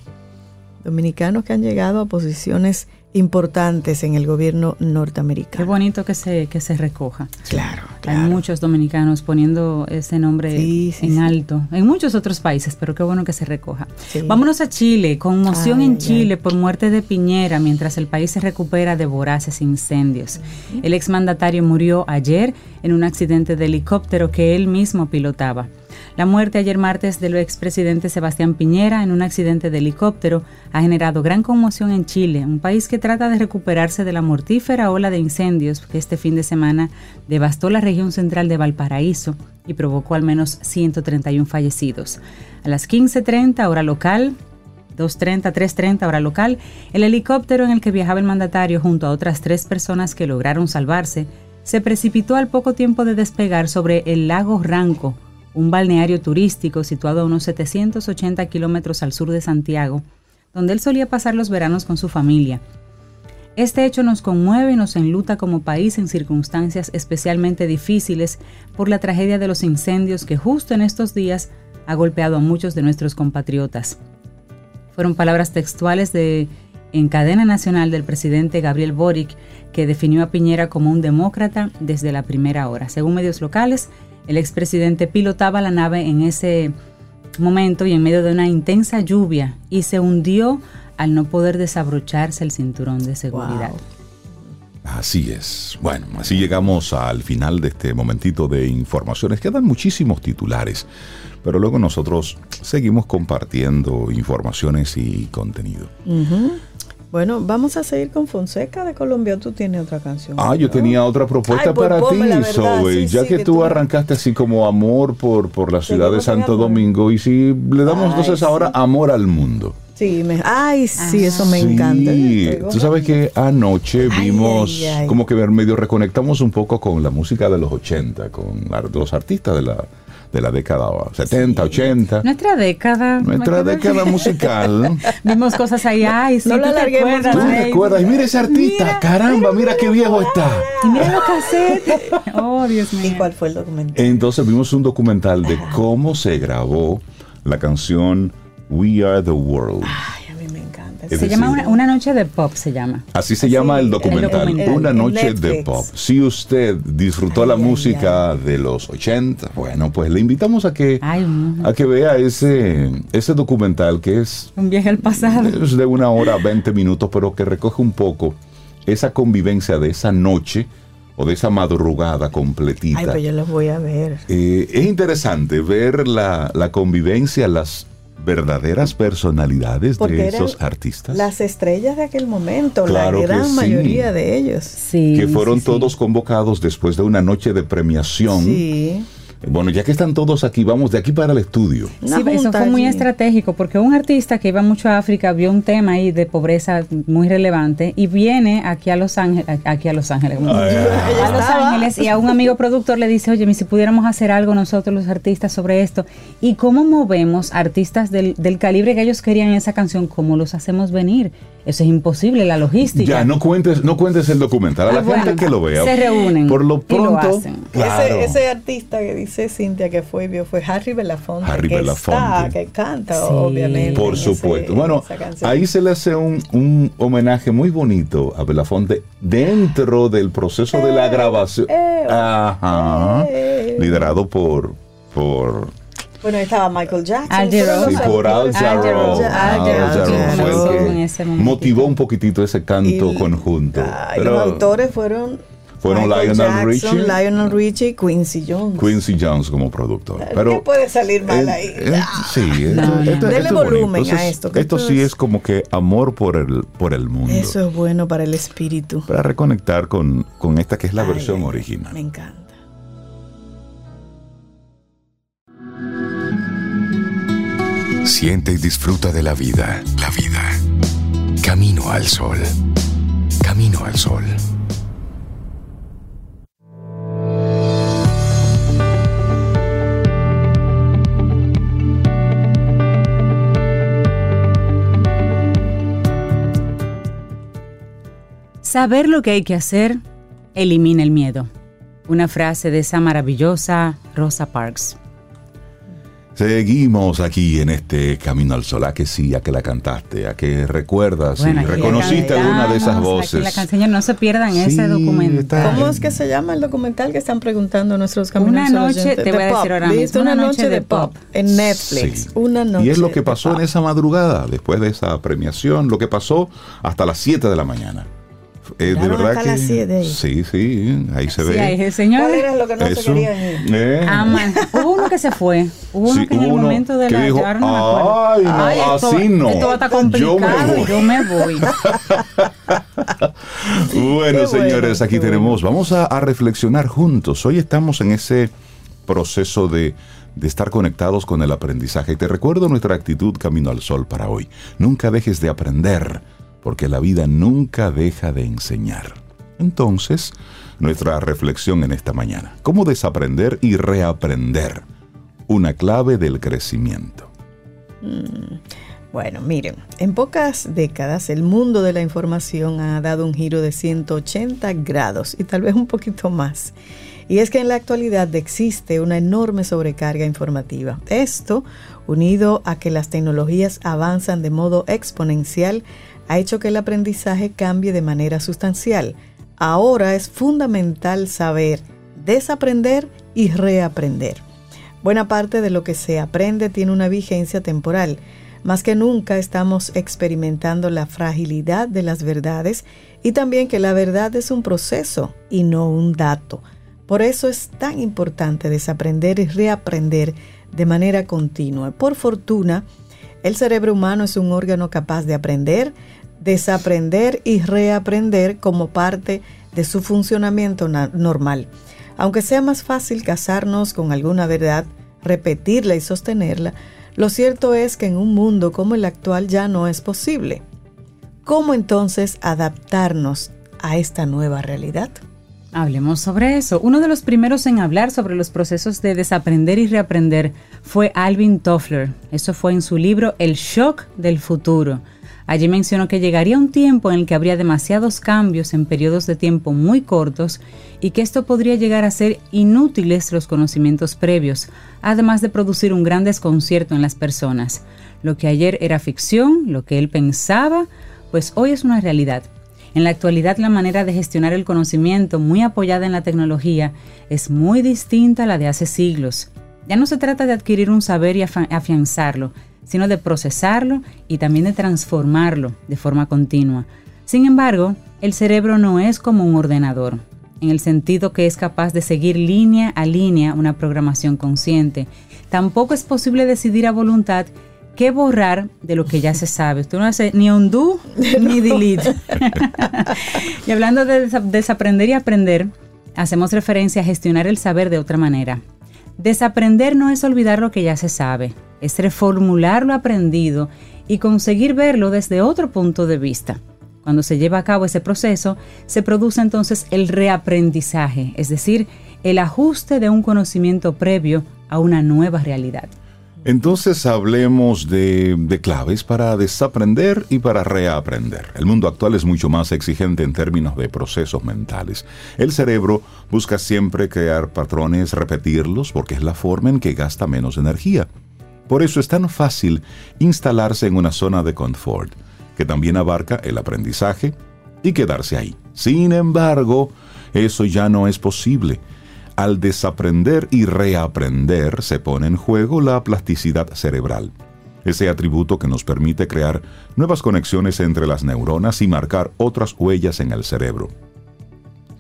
Dominicanos que han llegado a posiciones importantes en el gobierno
Qué
norteamericano.
bonito que se, que se recoja.
Claro,
Hay muchos dominicanos poniendo ese nombre
Sí, sí,
en
sí.
alto, en muchos otros países, pero qué bueno que se recoja. Vámonos a Chile, conmoción
Ay,
en
ay,
Chile por muerte de Piñera mientras el país se recupera de voraces incendios. El exmandatario murió ayer en un accidente de helicóptero que él mismo pilotaba. La muerte ayer martes del expresidente Sebastián Piñera en un accidente de helicóptero ha generado gran conmoción en Chile, un país que trata de recuperarse de la mortífera ola de incendios que este fin de semana devastó la región central de Valparaíso y provocó al menos 131 fallecidos. A las 15.30 hora local, 2.30, 3.30 hora local, el helicóptero en el que viajaba el mandatario junto a otras tres personas que lograron salvarse se precipitó al poco tiempo de despegar sobre el lago Ranco, un balneario turístico situado a unos 780 kilómetros al sur de Santiago, donde él solía pasar los veranos con su familia. Este hecho nos conmueve y nos enluta como país en circunstancias especialmente difíciles por la tragedia de los incendios que justo en estos días ha golpeado a muchos de nuestros compatriotas. Fueron palabras textuales de en cadena nacional del presidente Gabriel Boric, que definió a Piñera como un demócrata desde la primera hora. Según medios locales, el expresidente pilotaba la nave en ese momento y en medio de una intensa lluvia y se hundió al no poder desabrocharse el cinturón de seguridad.
Wow.
Así es. Bueno, así llegamos al final de este momentito de informaciones. Quedan muchísimos titulares, pero luego nosotros seguimos compartiendo informaciones y contenido.
Ujú. Bueno, vamos a seguir con Fonseca de Colombia. Tú tienes otra canción.
Ah, yo
¿no?
tenía otra propuesta
Ay, pues
para ti, Zoe.
sí,
ya
sí,
que,
que
tú
tú-
arrancaste así como amor por, por la ciudad de Santo. Domingo y si le damos
Ay,
entonces ahora
sí.
amor al mundo.
Sí, me- ay, sí, eso me
Sí,
encanta.
Tú sabes que anoche
Ay,
vimos
ay, ay.
como que medio reconectamos un poco con la música de los 80, con los artistas de la, de la década 70, 80.
Nuestra década.
Nuestra década musical.
Vimos cosas ahí, ay, sí,
No
tú
la
te acuerdas,
¿Tú te
Rey?
acuerdas? Y mira ese artista,
Mira,
caramba, mira qué viejo está.
Y mira los cassettes. Oh, Dios mío.
¿Y cuál fue el documental?
Entonces vimos un documental de cómo se grabó la canción We Are the World.
Ay,
Es
Se
decir,
llama una, una noche de pop, se llama.
Así se llama el documental,
documental.
Una noche de pop. Si usted disfrutó
Ay,
la
ay,
música de los 80, bueno, pues le invitamos a que, a que vea ese, ese documental que es,
un viaje al pasado.
es de una hora 20 minutos, pero que recoge un poco esa convivencia de esa noche o de esa madrugada completita.
Ay, pues yo los voy a ver.
Eh, es interesante ver la, la convivencia, las verdaderas personalidades de esos artistas.
Las estrellas de aquel momento, la gran mayoría de ellos.
Sí, que fueron todos convocados después de una noche de premiación. Sí bueno, ya que están todos aquí, vamos de aquí para el estudio.
Sí, eso fue muy estratégico porque un artista que iba mucho a África vio un tema ahí de pobreza muy relevante y viene aquí a Los Ángeles, aquí a Los Ángeles, a Los Ángeles y a un amigo productor le dice, oye, si pudiéramos hacer algo nosotros los artistas sobre esto y cómo movemos artistas del, del calibre que ellos querían en esa canción, cómo los hacemos venir. Eso es imposible, la logística.
Ya, no cuentes, no cuentes el documental, a la ah, gente que lo vea.
Se reúnen.
Por lo pronto.
ese, artista que dice Cintia que fue vio fue Harry Belafonte.
Harry
que
Belafonte.
que canta, obviamente.
Por supuesto. bueno, ahí se le hace un, homenaje muy bonito a Belafonte dentro del proceso de la eh, grabación. Eh, Ajá. Eh. liderado por, por
bueno, estaba Michael Jackson.
Al Sí, por Al Jarreau. fue el que motivó un poquitito ese canto conjunto.
Pero, los autores fueron
fueron Lionel Jackson, Richie.
Lionel Richie y Quincy Jones.
Quincy Jones como productor. Pero,
¿Qué puede salir mal ahí?
sí,
Dele volumen a esto.
esto sí es como que amor por el, por el mundo.
Eso es bueno para el espíritu.
Para reconectar con, con esta que es la versión original.
Me encanta.
Siente y disfruta de la vida. La vida. Camino al sol. Camino al sol.
Saber lo que hay que hacer elimina el miedo. Una frase de esa maravillosa Rosa Parks.
Seguimos aquí en este Camino al Sol. A que sí, a que la cantaste, a que recuerdas y reconociste alguna de esas voces.
La canción, no se pierdan ese documental.
¿Cómo es que se llama el documental que están preguntando nuestros Caminos
Una noche, te voy a decir ahora mismo.
Una, noche, de pop en Netflix. Una noche.
Y es lo que pasó en esa madrugada, después de esa premiación, lo que pasó hasta las 7 de la mañana. Eh, de verdad que sí, sí, ahí se ve.
Ahí el señor.
¿Cuál era lo que no se quería ir?
Eh. Ah, hubo uno que se fue. Hubo uno que en el momento de la
dijo, no Ay, no, Ay, así no.
Esto va a estar complicado. Yo me voy.
bueno, señores, aquí tenemos. Vamos a, a, reflexionar juntos. Hoy estamos en ese proceso de de estar conectados con el aprendizaje. Y te recuerdo nuestra actitud Camino al Sol para hoy. Nunca dejes de aprender porque la vida nunca deja de enseñar. Entonces, nuestra reflexión en esta mañana, ¿cómo desaprender y reaprender? Una clave del crecimiento.
Mm, bueno, miren, en pocas décadas el mundo de la información ha dado un giro de 180 grados y tal vez un poquito más. Y es que en la actualidad existe una enorme sobrecarga informativa. Esto, unido a que las tecnologías avanzan de modo exponencial, ha hecho que el aprendizaje cambie de manera sustancial. Ahora es fundamental saber desaprender y reaprender. Buena parte de lo que se aprende tiene una vigencia temporal. Más que nunca estamos experimentando la fragilidad de las verdades y también que la verdad es un proceso y no un dato. Por eso es tan importante desaprender y reaprender de manera continua. Por fortuna, el cerebro humano es un órgano capaz de aprender, desaprender y reaprender como parte de su funcionamiento normal. Aunque sea más fácil casarnos con alguna verdad, repetirla y sostenerla, lo cierto es que en un mundo como el actual ya no es posible. ¿Cómo entonces adaptarnos a esta nueva realidad?
Hablemos sobre eso. Uno de los primeros en hablar sobre los procesos de desaprender y reaprender fue Alvin Toffler. Eso fue en su libro El shock del futuro. Allí mencionó que llegaría un tiempo en el que habría demasiados cambios en periodos de tiempo muy cortos y que esto podría llegar a ser inútiles los conocimientos previos, además de producir un gran desconcierto en las personas. Lo que ayer era ficción, lo que él pensaba, pues hoy es una realidad. En la actualidad la manera de gestionar el conocimiento, muy apoyada en la tecnología, es muy distinta a la de hace siglos. Ya no se trata de adquirir un saber y afianzarlo, sino de procesarlo y también de transformarlo de forma continua. Sin embargo, el cerebro no es como un ordenador, en el sentido que es capaz de seguir línea a línea una programación consciente. Tampoco es posible decidir a voluntad ¿Qué borrar de lo que ya se sabe? Usted no hace ni undo ni delete. y hablando de desaprender y aprender, hacemos referencia a gestionar el saber de otra manera. Desaprender no es olvidar lo que ya se sabe, es reformular lo aprendido y conseguir verlo desde otro punto de vista. Cuando se lleva a cabo ese proceso, se produce entonces el reaprendizaje, es decir, el ajuste de un conocimiento previo a una nueva realidad.
Entonces hablemos de, claves para desaprender y para reaprender. El mundo actual es mucho más exigente en términos de procesos mentales. El cerebro busca siempre crear patrones, repetirlos, porque es la forma en que gasta menos energía. Por eso es tan fácil instalarse en una zona de confort, que también abarca el aprendizaje y quedarse ahí. Sin embargo, eso ya no es posible al desaprender y reaprender se pone en juego la plasticidad cerebral, ese atributo que nos permite crear nuevas conexiones entre las neuronas y marcar otras huellas en el cerebro.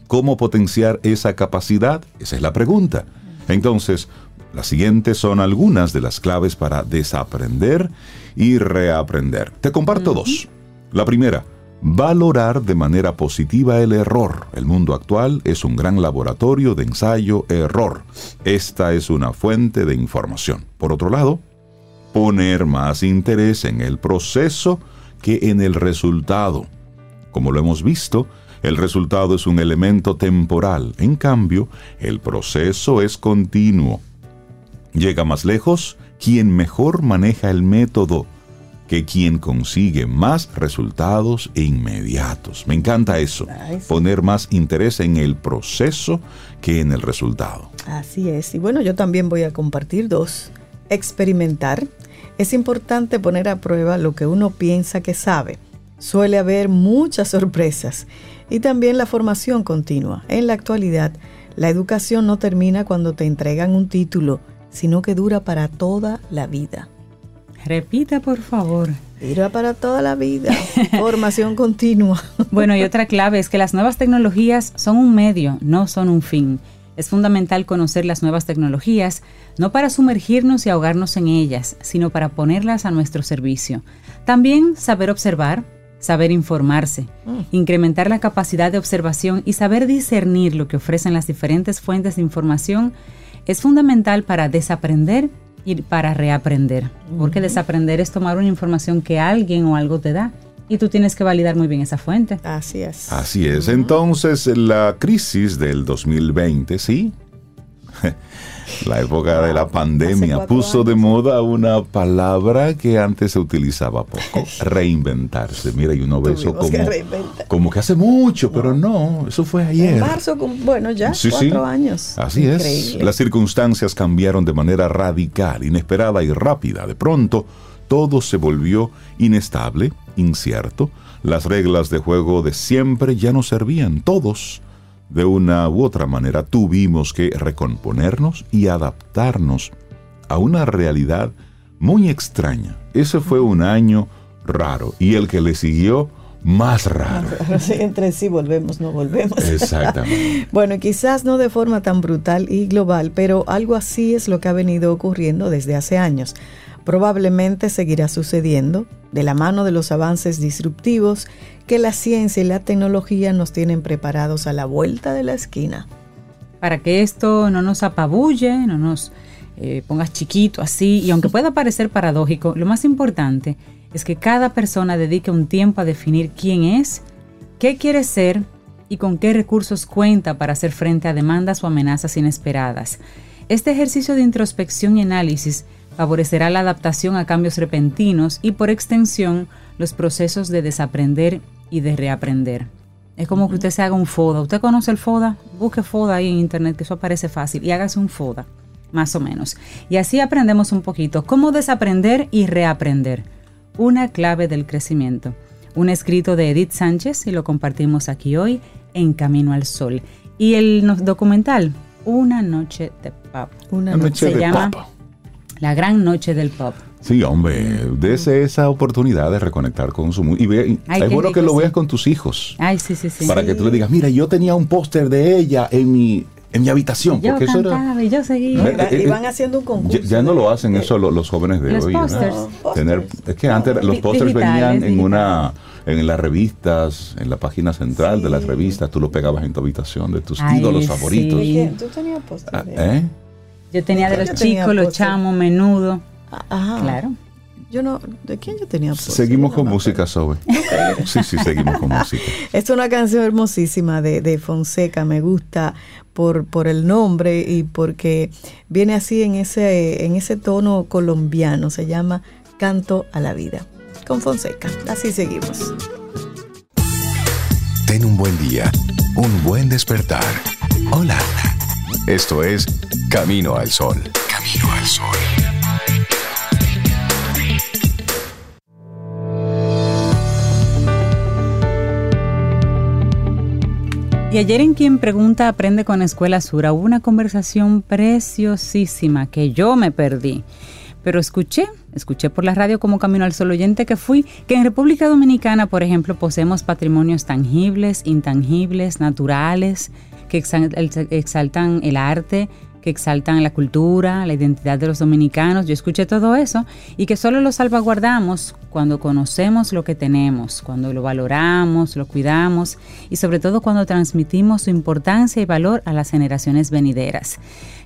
¿Cómo potenciar esa capacidad? Esa es la pregunta. Entonces, las siguientes son algunas de las claves para desaprender y reaprender. Te comparto dos. La primera, Valorar de manera positiva el error. El mundo actual es un gran laboratorio de ensayo-error. Esta es una fuente de información. Por otro lado, poner más interés en el proceso que en el resultado. Como lo hemos visto, el resultado es un elemento temporal, en cambio, el proceso es continuo. Llega más lejos quien mejor maneja el método que quien consigue más resultados inmediatos. Me encanta eso, poner más interés en el proceso que en el resultado.
Así es. Y bueno, yo también voy a compartir dos. Experimentar. Es importante poner a prueba lo que uno piensa que sabe. Suele haber muchas sorpresas. Y también la formación continua. En la actualidad, la educación no termina cuando te entregan un título, sino que dura para toda la vida.
Repita, por favor.
Irá para toda la vida. Formación continua.
Bueno, y otra clave es que las nuevas tecnologías son un medio, no son un fin. Es fundamental conocer las nuevas tecnologías, no para sumergirnos y ahogarnos en ellas, sino para ponerlas a nuestro servicio. También saber observar, saber informarse, mm. incrementar la capacidad de observación y saber discernir lo que ofrecen las diferentes fuentes de información es fundamental para desaprender y para reaprender. Porque desaprender es tomar una información que alguien o algo te da y tú tienes que validar muy bien esa fuente.
Así es.
Así es. Entonces, la crisis del 2020, sí, la época de la pandemia puso de moda una palabra que antes se utilizaba poco, reinventarse. Mira, y uno ve eso como que, como que hace mucho, pero no, eso fue ayer.
En marzo, bueno, ya cuatro años.
Así es. Las circunstancias cambiaron de manera radical, inesperada y rápida. De pronto, todo se volvió inestable, incierto. Las reglas de juego de siempre ya no servían. Todos de una u otra manera tuvimos que recomponernos y adaptarnos a una realidad muy extraña. Ese fue un año raro y el que le siguió más raro.
entre sí volvemos, no volvemos.
Exactamente.
bueno, quizás no de forma tan brutal y global, pero algo así es lo que ha venido ocurriendo desde hace años probablemente seguirá sucediendo de la mano de los avances disruptivos que la ciencia y la tecnología nos tienen preparados a la vuelta de la esquina.
Para que esto no nos apabulle, no nos eh, pongas chiquito así, y aunque pueda parecer paradójico, lo más importante es que cada persona dedique un tiempo a definir quién es, qué quiere ser y con qué recursos cuenta para hacer frente a demandas o amenazas inesperadas. Este ejercicio de introspección y análisis favorecerá la adaptación a cambios repentinos y por extensión los procesos de desaprender y de reaprender. Es como que usted se haga un FODA. ¿Usted conoce el FODA? Busque FODA ahí en internet, que eso aparece fácil, y hágase un FODA, más o menos. Y así aprendemos un poquito cómo desaprender y reaprender. Una clave del crecimiento. Un escrito de Edith Sánchez y lo compartimos aquí hoy en Camino al Sol. Y el documental, Una noche de pop.
Una noche se de llama
la gran noche del pop.
Sí, hombre, dese esa oportunidad de reconectar con su música. Y ve, es bueno que lo veas con tus hijos.
Ay, sí, sí, sí.
Para que tú le digas, mira, yo tenía un póster de ella en mi, en mi habitación.
Yo
porque
cantaba
eso era,
y yo seguía.
Y
eh,
y
eh,
van haciendo un concurso.
Ya, ya no lo hacen eso lo- los jóvenes de
Los
hoy. ¿no?
pósters.
No,
Tener, es que antes los pósters
digitales,
venían en una en las revistas, en la página central de las revistas, tú los pegabas en tu habitación de tus
Ay,
ídolos
sí.
favoritos.
¿Tú tenías póster
Ah, ¿eh?
Yo tenía de los chicos, los chamos, menudo.
Ah, Ajá.
Claro.
Yo no, ¿de quién yo tenía?
Seguimos
No
con música, Sobe. Sí, sí, seguimos con música.
Es una canción hermosísima de, de Fonseca, me gusta por, por el nombre y porque viene así en ese, en ese tono colombiano, se llama Canto a la Vida, con Fonseca. Así seguimos.
Ten un buen día, un buen despertar. Hola. Esto es Camino al Sol. Camino al Sol.
Y ayer en Quien Pregunta Aprende con Escuela Sura hubo una conversación preciosísima que yo me perdí. Pero escuché, escuché por la radio como Camino al Sol oyente que fui, que en República Dominicana, por ejemplo, poseemos patrimonios tangibles, intangibles, naturales, que exaltan el arte, que exaltan la cultura, la identidad de los dominicanos. Yo escuché todo eso y que solo lo salvaguardamos cuando conocemos lo que tenemos, cuando lo valoramos, lo cuidamos y sobre todo cuando transmitimos su importancia y valor a las generaciones venideras.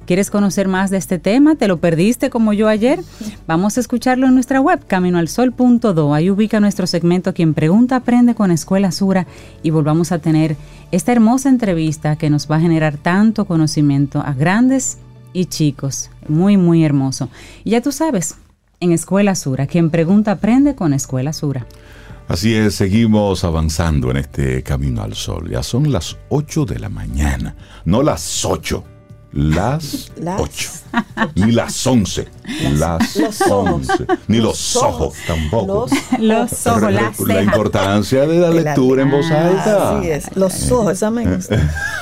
¿Quieres conocer más de este tema? ¿Te lo perdiste como yo ayer? Vamos a escucharlo en nuestra web, caminoalsol.do. Ahí ubica nuestro segmento Quien Pregunta Aprende con Escuela Sura y volvamos a tener esta hermosa entrevista que nos va a generar tanto conocimiento a grandes y chicos. Muy, muy hermoso. Y ya tú sabes, en Escuela Sura, Quien Pregunta Aprende con Escuela Sura.
Así es, seguimos avanzando en este camino al sol. Ya son las 8 de la mañana, no las 8, las,
Las.
8, ni las 11, las
los ojos.
11, ni los,
Los
ojos tampoco.
Los
Los ojos, las
la importancia de la
De la-
lectura en voz
Ah,
alta.
Así es, los ojos, esa me gusta.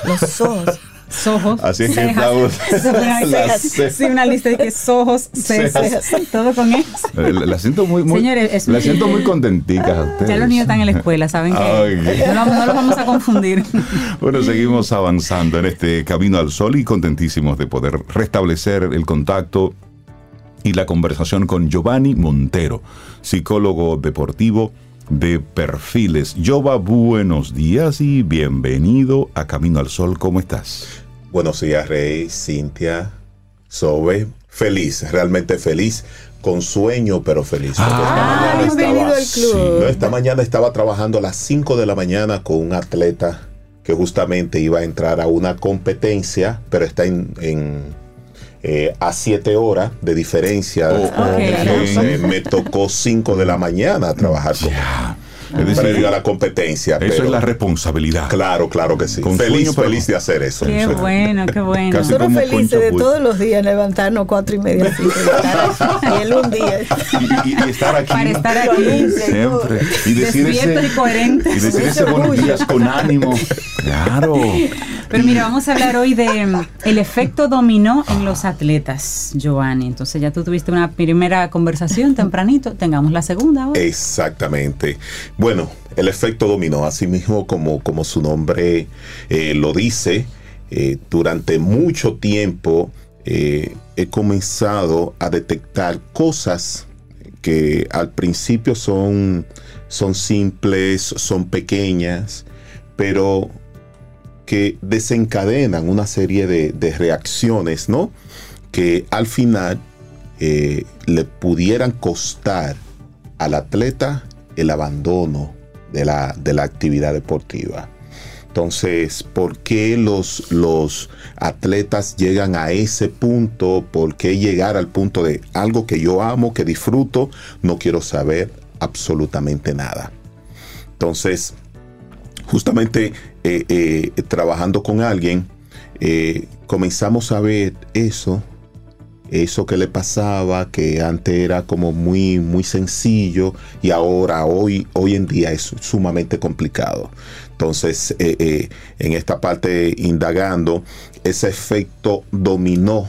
Los ojos.
Ojos,
Así es que
cejas,
estamos-
cejas. Sí, una lista de que ojos, cejas, todo con eso.
Eh, La, siento muy, muy,
Señores, es-
la siento muy contentica a ustedes.
Ya los niños están en la escuela, saben que no, no los vamos a confundir.
Bueno, seguimos avanzando en este camino al sol y contentísimos de poder restablecer el contacto y la conversación con Giovanni Montero, psicólogo deportivo de perfiles. Jova, buenos días y bienvenido a Camino al Sol. ¿Cómo estás?
Buenos días, Rey, Cintia, Sobe. Feliz, realmente feliz. Con sueño, pero feliz. Esta
Ah,
mañana
bienvenido
estaba-
al club.
No, esta mañana estaba trabajando a las 5 de la mañana con un atleta que justamente iba a entrar a una competencia, pero está en, en, eh, a 7 horas de diferencia.
Oh,
ok.
Entonces me tocó 5 de la mañana trabajar con
Ya. Es decir,
previo a la competencia.
eso
pero
es la responsabilidad.
Claro, claro que sí.
Con
feliz,
sueño, pero-
feliz de hacer eso.
Qué bueno, qué bueno.
Casi
Nosotros
como
felices de todos los días levantarnos cuatro y media, cinco y estar aquí. Y él un día.
Y, y- y estar aquí.
Para estar aquí.
Siempre. Y decir
Despierto
ese,
y coherente.
y decir ese buenos días con ánimo. Claro.
Pero mira, vamos a hablar hoy de mm, el efecto dominó en los atletas, Giovanni. Entonces ya tú tuviste una primera conversación tempranito, tengamos la segunda ahora.
Exactamente. Bueno, el efecto dominó, así mismo como, como su nombre eh, lo dice, eh, durante mucho tiempo eh, he comenzado a detectar cosas que al principio son, son simples, son pequeñas, pero que desencadenan una serie de, de reacciones, ¿no? Que al final le pudieran costar al atleta el abandono de la, de la actividad deportiva. Entonces, ¿por qué los, los atletas llegan a ese punto? ¿Por qué llegar al punto de algo que yo amo, que disfruto? No quiero saber absolutamente nada. Entonces, justamente eh, eh, trabajando con alguien, eh, comenzamos a ver eso, eso que le pasaba, que antes era como muy, muy sencillo y ahora, hoy, hoy en día es sumamente complicado. Entonces, eh, eh, en esta parte indagando, ese efecto dominó,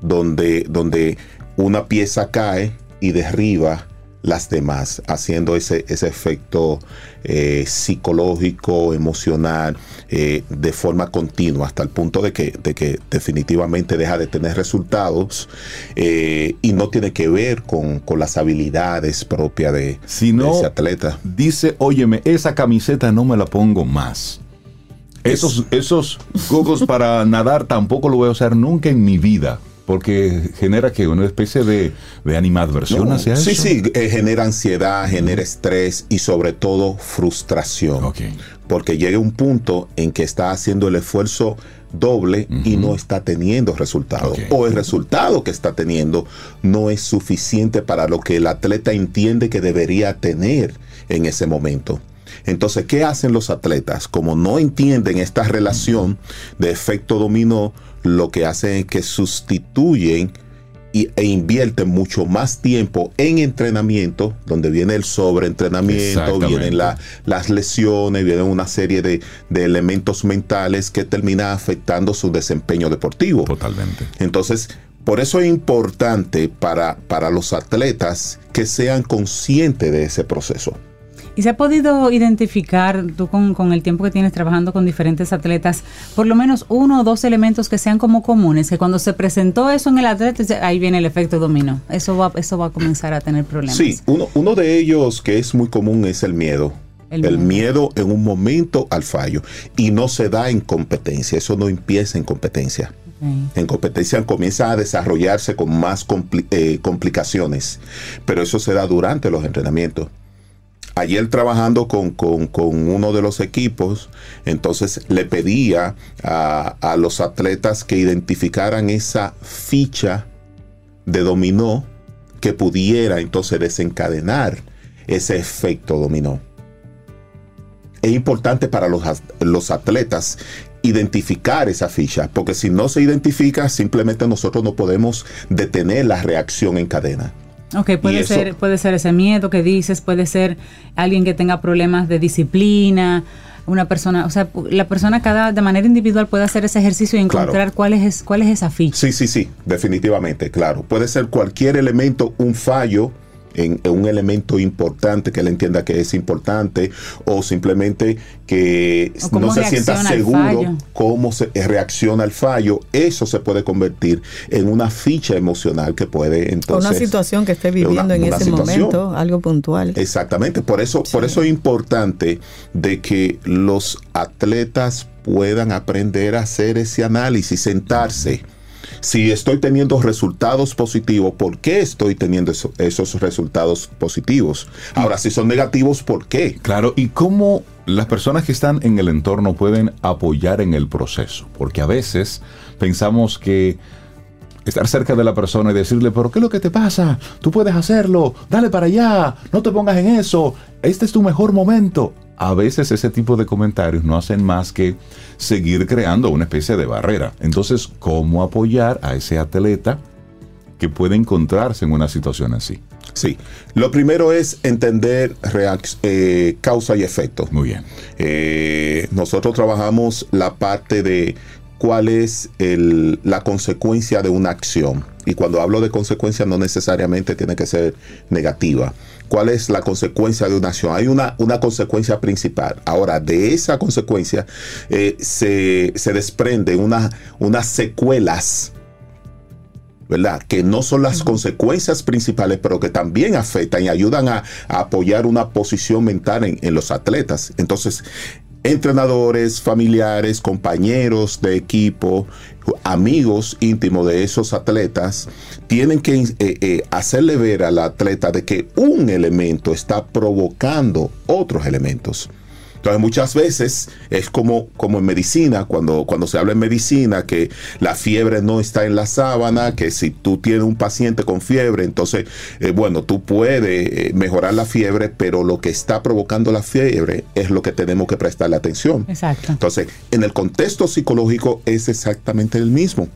donde, donde una pieza cae y derriba las demás, haciendo ese, ese efecto eh, psicológico, emocional, eh, de forma continua, hasta el punto de que, de que definitivamente deja de tener resultados eh, y no tiene que ver con, las habilidades propias de, ese atleta.
Dice, óyeme, esa camiseta no me la pongo más. Esos, esos para nadar tampoco lo voy a usar nunca en mi vida porque genera que una especie de, de animadversión hacia
eso. Sí, sí, eh, genera ansiedad, genera estrés y sobre todo frustración. Porque llega un punto en que está haciendo el esfuerzo doble y no está teniendo resultado. O el resultado que está teniendo no es suficiente para lo que el atleta entiende que debería tener en ese momento. Entonces, ¿qué hacen los atletas? Como no entienden esta relación de efecto dominó, lo que hacen es que sustituyen e invierten mucho más tiempo en entrenamiento, donde viene el sobreentrenamiento, vienen las lesiones, vienen una serie de, elementos mentales que terminan afectando su desempeño deportivo.
Totalmente.
Entonces, por eso es importante para, para los atletas que sean conscientes de ese proceso.
¿Y se ha podido identificar, tú con, el tiempo que tienes trabajando con diferentes atletas, por lo menos uno o dos elementos que sean como comunes? Que cuando se presentó eso en el atleta, ahí viene el efecto dominó. Eso va, eso va a comenzar a tener problemas.
Sí, uno, uno de ellos que es muy común es el miedo. El, miedo. en un momento al fallo. Y no se da en competencia, eso no empieza en competencia. En competencia comienza a desarrollarse con más eh, complicaciones, pero eso se da durante los entrenamientos ayer trabajando con, uno de los equipos, entonces le pedía a, los atletas que identificaran esa ficha de dominó que pudiera entonces desencadenar ese efecto dominó. Es importante para los, los atletas identificar esa ficha, porque si no se identifica, simplemente nosotros no podemos detener la reacción en cadena.
Ok, puede ser, puede ser ese miedo que dices, puede ser alguien que tenga problemas de disciplina, una persona, o sea, la persona cada de manera individual puede hacer ese ejercicio y encontrar cuál es cuál es esa ficha.
Sí, sí, sí, definitivamente, claro. Puede ser cualquier elemento, un fallo en, un elemento importante que él entienda que es importante o simplemente que no se sienta seguro cómo se reacciona al fallo, eso se puede convertir en una ficha emocional que puede entonces
una situación que esté viviendo en ese momento, algo puntual.
Exactamente, por eso por eso es importante de que los atletas puedan aprender a hacer ese análisis, sentarse si estoy teniendo resultados positivos, ¿por qué estoy teniendo esos resultados positivos? Ahora, si son negativos, ¿por qué?
Claro, ¿y cómo las personas que están en el entorno pueden apoyar en el proceso? Porque a veces pensamos que estar cerca de la persona y decirle, pero ¿qué es lo que te pasa? Tú puedes hacerlo, dale para allá, no te pongas en eso, este es tu mejor momento a veces ese tipo de comentarios no hacen más que seguir creando una especie de barrera. Entonces, ¿cómo apoyar a ese atleta que puede encontrarse en una situación así?
Sí, lo primero es entender eh, causa y efecto.
Muy bien.
Eh, nosotros trabajamos la parte de cuál es la consecuencia de una acción. Y cuando hablo de consecuencia no necesariamente tiene que ser negativa. ¿Cuál es la consecuencia de una acción? Hay una, una consecuencia principal. Ahora, de esa consecuencia eh, se, se desprende una, unas secuelas ¿verdad? Que no son las consecuencias principales, pero que también afectan y ayudan a, apoyar una posición mental en, en, los atletas. Entonces, entrenadores, familiares, compañeros de equipo, amigos íntimos de esos atletas, tienen que eh, eh, hacerle ver al atleta de que un elemento está provocando otros elementos. Entonces muchas veces es como, como en medicina, cuando, cuando se habla en medicina, que la fiebre no está en la sábana, que si tú tienes un paciente con fiebre, entonces, eh, bueno, tú puedes eh, mejorar la fiebre, pero lo que está provocando la fiebre es lo que tenemos que prestarle atención.
Exacto.
Entonces, en el contexto psicológico es exactamente el mismo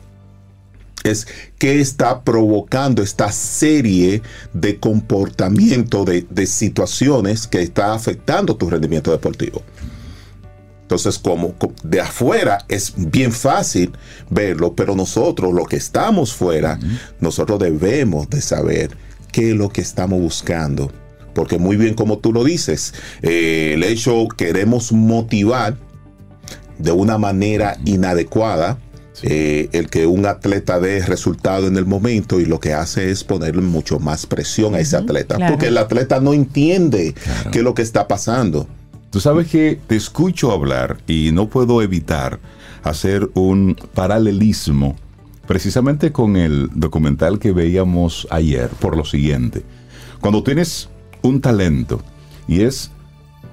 es qué está provocando esta serie de comportamiento, de, situaciones que está afectando tu rendimiento deportivo. Entonces, como de afuera es bien fácil verlo, pero nosotros, los que estamos fuera, nosotros debemos de saber qué es lo que estamos buscando. Porque muy bien como tú lo dices, eh, el hecho queremos motivar de una manera inadecuada eh, el que un atleta dé resultado en el momento y lo que hace es ponerle mucho más presión a ese atleta. Porque el atleta no entiende qué es lo que está pasando.
Tú sabes que te escucho hablar y no puedo evitar hacer un paralelismo precisamente con el documental que veíamos ayer por lo siguiente. Cuando tienes un talento y es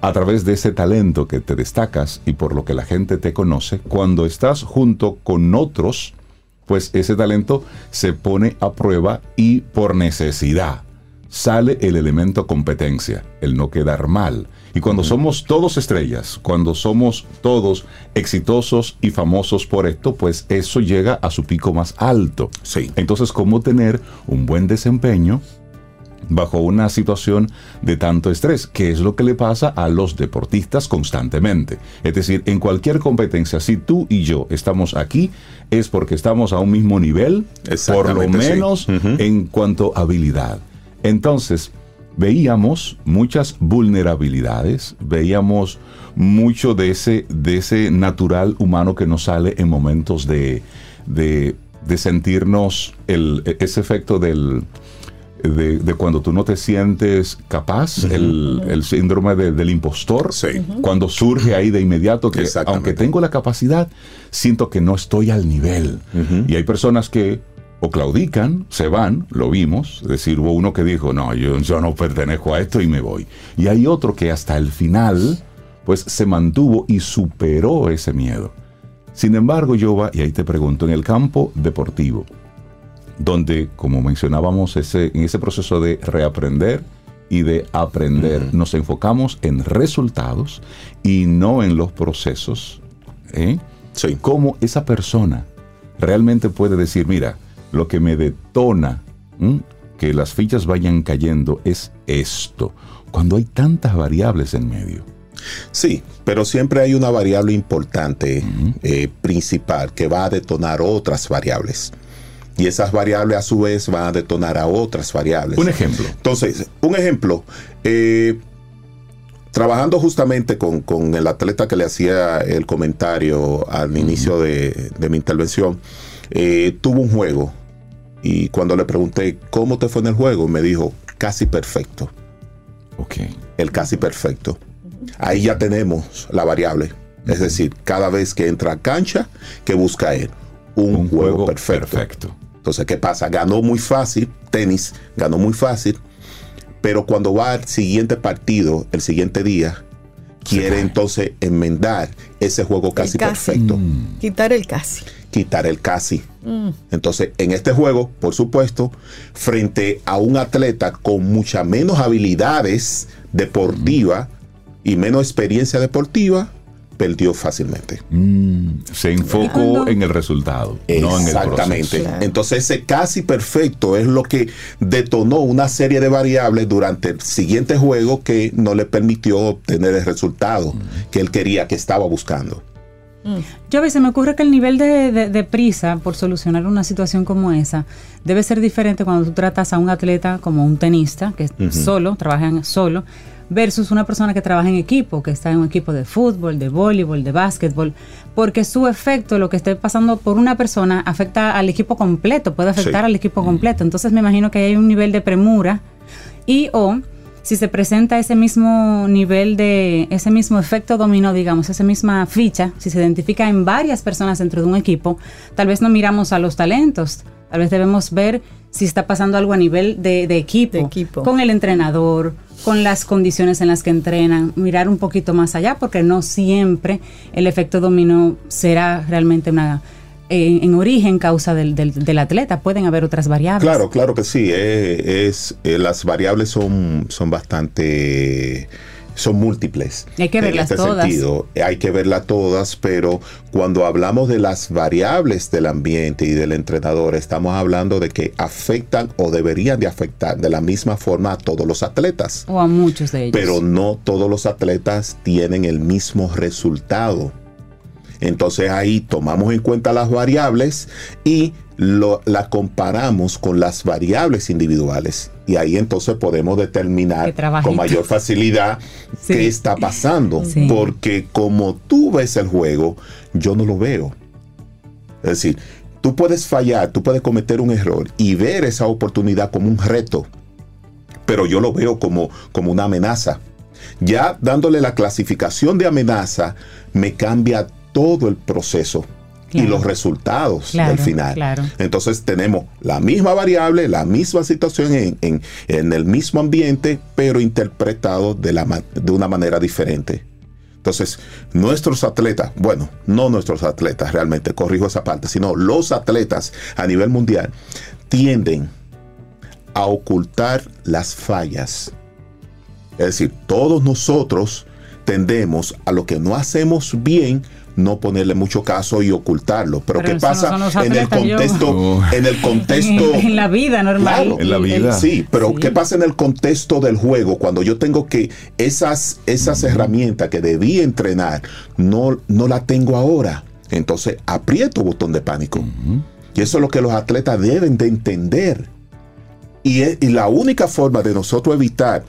a través de ese talento que te destacas y por lo que la gente te conoce, cuando estás junto con otros, pues ese talento se pone a prueba y por necesidad sale el elemento competencia, el no quedar mal. Y cuando somos todos estrellas, cuando somos todos exitosos y famosos por esto, pues eso llega a su pico más alto.
Sí.
Entonces, ¿cómo tener un buen desempeño bajo una situación de tanto estrés, que es lo que le pasa a los deportistas constantemente. Es decir, en cualquier competencia, si tú y yo estamos aquí, es porque estamos a un mismo nivel, por lo menos en cuanto a habilidad. Entonces, veíamos muchas vulnerabilidades, veíamos mucho de ese, de ese natural humano que nos sale en momentos de, de, sentirnos el, ese efecto del, de, cuando tú no te sientes capaz, el, síndrome del impostor, cuando surge ahí de inmediato que aunque tengo la capacidad, siento que no estoy al nivel. Y hay personas que o claudican, se van, lo vimos, es decir, hubo uno que dijo, no, yo, yo no pertenezco a esto y me voy. Y hay otro que hasta el final, pues se mantuvo y superó ese miedo. Sin embargo, yo y ahí te pregunto, en el campo deportivo, donde, como mencionábamos, ese, en ese proceso de reaprender y de aprender, nos enfocamos en resultados y no en los procesos. ¿eh? Cómo esa persona realmente puede decir, mira, lo que me detona que las fichas vayan cayendo es esto, cuando hay tantas variables en medio.
Sí, pero siempre hay una variable importante, eh, principal, que va a detonar otras variables. Y esas variables a su vez van a detonar a otras variables.
Un ejemplo.
Entonces, un ejemplo. Eh, trabajando justamente con, el atleta que le hacía el comentario al inicio de, mi intervención, eh, tuvo un juego. Y cuando le pregunté cómo te fue en el juego, me dijo casi perfecto.
Ok.
El casi perfecto. Ahí ya tenemos la variable. Es decir, cada vez que entra a cancha, que busca él? Un, juego, perfecto. Entonces, ¿qué pasa? Ganó muy fácil, tenis, ganó muy fácil, pero cuando va al siguiente partido, el siguiente día, quiere entonces enmendar ese juego casi, perfecto.
Mm. Quitar el casi.
Quitar el casi. Mm. Entonces, en este juego, por supuesto, frente a un atleta con mucha menos habilidades deportivas y menos experiencia deportiva, perdió fácilmente.
Mm, se enfocó en el resultado, no en el
Exactamente. Entonces ese casi perfecto es lo que detonó una serie de variables durante el siguiente juego que no le permitió obtener el resultado mm. que él quería, que estaba buscando.
Mm. Yo a veces me ocurre que el nivel de, prisa por solucionar una situación como esa debe ser diferente cuando tú tratas a un atleta como un tenista, que es solo, trabaja solo, versus una persona que trabaja en equipo, que está en un equipo de fútbol, de voleibol, de básquetbol, porque su efecto, lo que esté pasando por una persona, afecta al equipo completo, puede afectar al equipo completo. Entonces me imagino que hay un nivel de premura y o si se presenta ese mismo nivel de, ese mismo efecto dominó, digamos, esa misma ficha, si se identifica en varias personas dentro de un equipo, tal vez no miramos a los talentos, tal vez debemos ver si está pasando algo a nivel de, equipo, con el entrenador, con las condiciones en las que entrenan, mirar un poquito más allá, porque no siempre el efecto dominó será realmente una en, origen causa del, del, atleta. Pueden haber otras variables.
Claro, claro que sí. Eh, es, eh, las variables son, son bastante son múltiples.
Hay que verlas
en este
todas.
Sentido. Hay que verlas todas, pero cuando hablamos de las variables del ambiente y del entrenador, estamos hablando de que afectan o deberían de afectar de la misma forma a todos los atletas.
O a muchos de ellos.
Pero no todos los atletas tienen el mismo resultado. Entonces ahí tomamos en cuenta las variables y la comparamos con las variables individuales y ahí entonces podemos determinar con mayor facilidad qué está pasando. Porque como tú ves el juego, yo no lo veo. Es decir, tú puedes fallar, tú puedes cometer un error y ver esa oportunidad como un reto, pero yo lo veo como, como una amenaza. Ya dándole la clasificación de amenaza, me cambia todo el proceso y los resultados del final. Entonces tenemos la misma variable, la misma situación en, el mismo ambiente, pero interpretado de, la, de una manera diferente. Entonces, nuestros atletas, bueno, no nuestros atletas realmente, corrijo esa parte, sino los atletas a nivel mundial tienden a ocultar las fallas. Es decir, todos nosotros tendemos a lo que no hacemos bien, no ponerle mucho caso y ocultarlo. Pero, ¿qué pasa en el contexto? En el contexto.
En, la vida normal.
en la vida.
Sí, pero ¿qué pasa en el contexto del juego? Cuando yo tengo que esas, esas herramientas que debí entrenar, no, no la tengo ahora. Entonces aprieto botón de pánico. Y eso es lo que los atletas deben de entender. Y, y, la única forma de nosotros evitar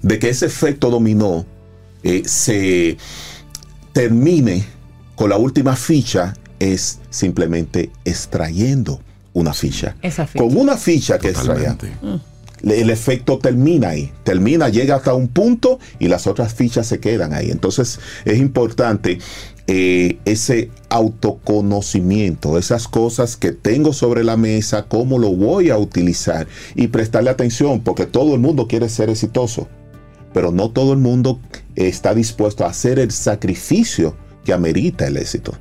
de que ese efecto dominó eh, se termine con la última ficha es simplemente extrayendo una ficha. Con una ficha que extrae, el efecto termina ahí, termina, llega hasta un punto y las otras fichas se quedan ahí. Entonces es importante eh, ese autoconocimiento, esas cosas que tengo sobre la mesa, cómo lo voy a utilizar y prestarle atención, porque todo el mundo quiere ser exitoso, pero no todo el mundo está dispuesto a hacer el sacrificio que amerita el éxito.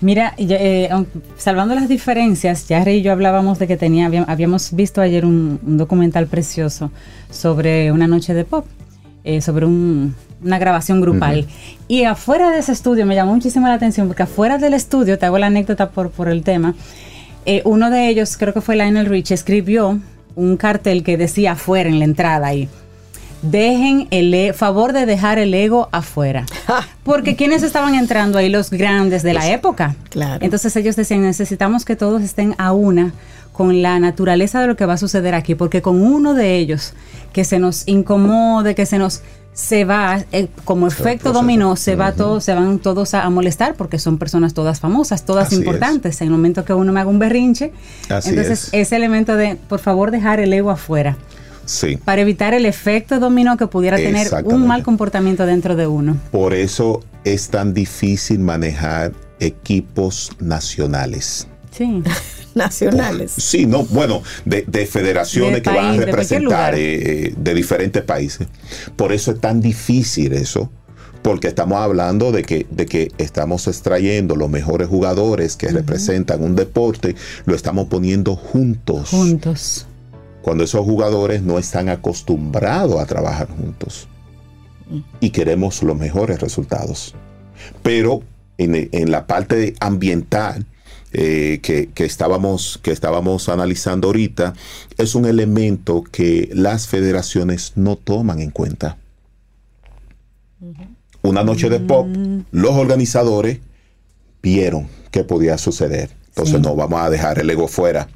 Mira, eh, salvando las diferencias, ya Rey y yo hablábamos de que tenía, habíamos visto ayer un, documental precioso sobre una noche de pop, eh, sobre una grabación grupal. Y afuera de ese estudio me llamó muchísimo la atención, porque afuera del estudio, te hago la anécdota por, por el tema, eh, uno de ellos, creo que fue Lionel Rich, escribió un cartel que decía afuera en la entrada ahí dejen el e, favor de dejar el ego afuera. Porque quienes estaban entrando ahí, los grandes de la época. Claro. Entonces ellos decían, necesitamos que todos estén a una con la naturaleza de lo que va a suceder aquí, porque con uno de ellos que se nos incomode, que se nos se va eh, como efecto dominó, se va todo, se van todos a, molestar porque son personas todas famosas, todas importantes. En el momento que uno me haga un berrinche, entonces ese elemento de por favor dejar el ego afuera. Para evitar el efecto dominó que pudiera tener un mal comportamiento dentro de uno.
Por eso es tan difícil manejar equipos nacionales.
Sí. nacionales.
sí, no, bueno, de, federaciones que van a representar eh, eh, de, diferentes países. Por eso es tan difícil eso, porque estamos hablando de que, de que estamos extrayendo los mejores jugadores que representan un deporte, lo estamos poniendo juntos.
Juntos
cuando esos jugadores no están acostumbrados a trabajar juntos y queremos los mejores resultados. Pero en, la parte ambiental eh, que, estábamos, que estábamos analizando ahorita, es un elemento que las federaciones no toman en cuenta. Una noche de pop, mm. los organizadores vieron qué podía suceder. Entonces no vamos a dejar el ego fuera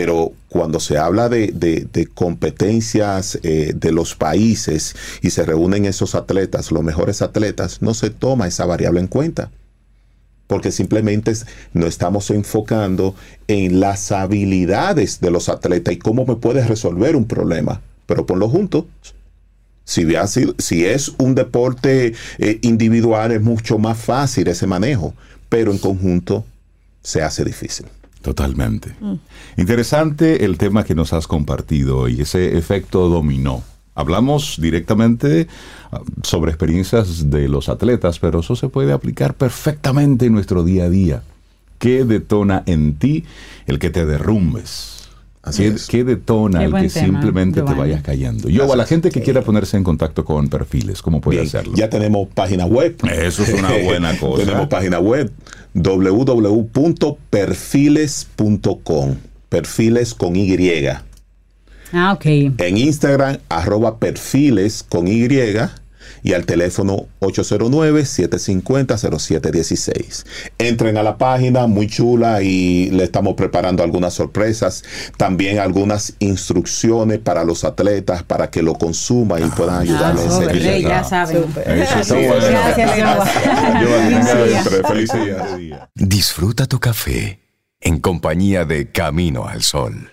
pero cuando se habla de, competencias eh, de los países y se reúnen esos atletas, los mejores atletas, no se toma esa variable en cuenta. Porque simplemente no estamos enfocando en las habilidades de los atletas y cómo me puedes resolver un problema. Pero ponlo juntos. Si, si es un deporte eh, individual es mucho más fácil ese manejo, pero en conjunto se hace difícil.
Totalmente. Mm. Interesante el tema que nos has compartido y ese efecto dominó. Hablamos directamente ah, sobre experiencias de los atletas, pero eso se puede aplicar perfectamente en nuestro día a día. ¿Qué detona en ti el que te derrumbes? ¿Qué, detona el que simplemente te vayas cayendo? Yo, a la gente que quiera ponerse en contacto con perfiles, ¿cómo puede hacerlo?
Ya tenemos página web.
Eso es una buena cosa.
tenemos página web www.perfiles.com. Perfiles con Y.
Ah, ok.
En Instagram, arroba perfiles con Y. y al teléfono 809-750-0716. Entren a la página, muy chula, y le estamos preparando algunas sorpresas, también algunas instrucciones para los atletas para que lo consuman y puedan ayudarles
Ah,
a
sobre, ya saben.
Feliz día.
Disfruta tu café en compañía de Camino al Sol.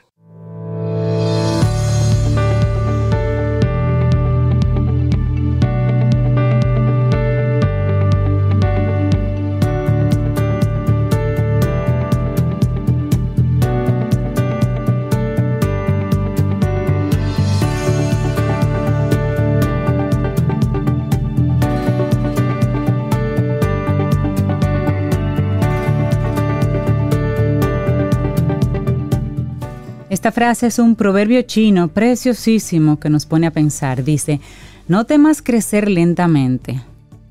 Esta frase es un proverbio chino preciosísimo que nos pone a pensar. Dice, no temas crecer lentamente,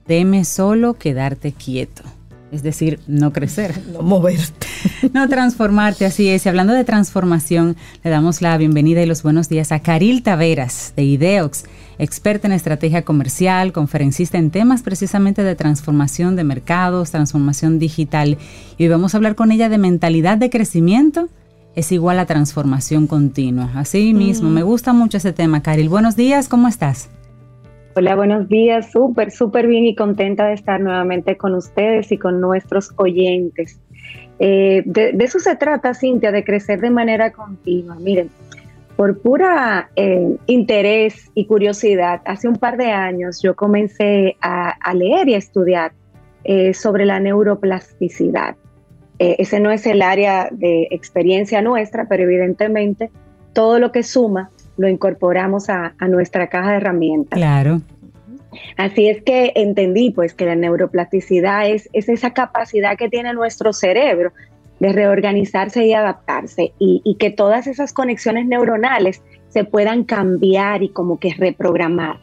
teme solo quedarte quieto. Es decir, no crecer.
No moverte.
No transformarte, así es. Y hablando de transformación, le damos la bienvenida y los buenos días a Caril Taveras de Ideox, experta en estrategia comercial, conferencista en temas precisamente de transformación de mercados, transformación digital. Y hoy vamos a hablar con ella de mentalidad de crecimiento es igual a transformación continua. Así mismo, me gusta mucho ese tema, Caril. Buenos días, ¿cómo estás?
Hola, buenos días. Súper, súper bien y contenta de estar nuevamente con ustedes y con nuestros oyentes. Eh, de, de, eso se trata, Cintia, de crecer de manera continua. Miren, por pura eh, interés y curiosidad, hace un par de años yo comencé a, a leer y a estudiar eh, sobre la neuroplasticidad. Eh, ese no es el área de experiencia nuestra, pero evidentemente todo lo que suma lo incorporamos a, a nuestra caja de herramientas.
Claro.
Así es que entendí pues que la neuroplasticidad es, es esa capacidad que tiene nuestro cerebro de reorganizarse y adaptarse y, y, que todas esas conexiones neuronales se puedan cambiar y como que reprogramar.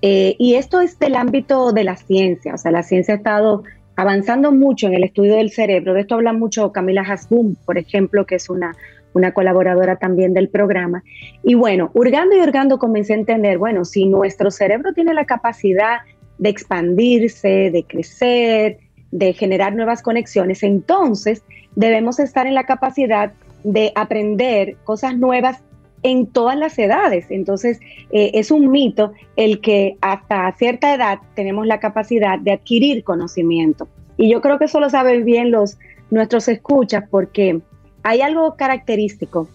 Eh, y esto es del ámbito de la ciencia, o sea, la ciencia ha estado avanzando mucho en el estudio del cerebro. De esto habla mucho Camila Hasbun, por ejemplo, que es una, una colaboradora también del programa. Y bueno, hurgando y hurgando comencé a entender, bueno, si nuestro cerebro tiene la capacidad de expandirse, de crecer, de generar nuevas conexiones, entonces debemos estar en la capacidad de aprender cosas nuevas en todas las edades. Entonces, eh, es un mito el que hasta cierta edad tenemos la capacidad de adquirir conocimiento. Y yo creo que eso lo saben bien los, nuestros escuchas porque hay algo característico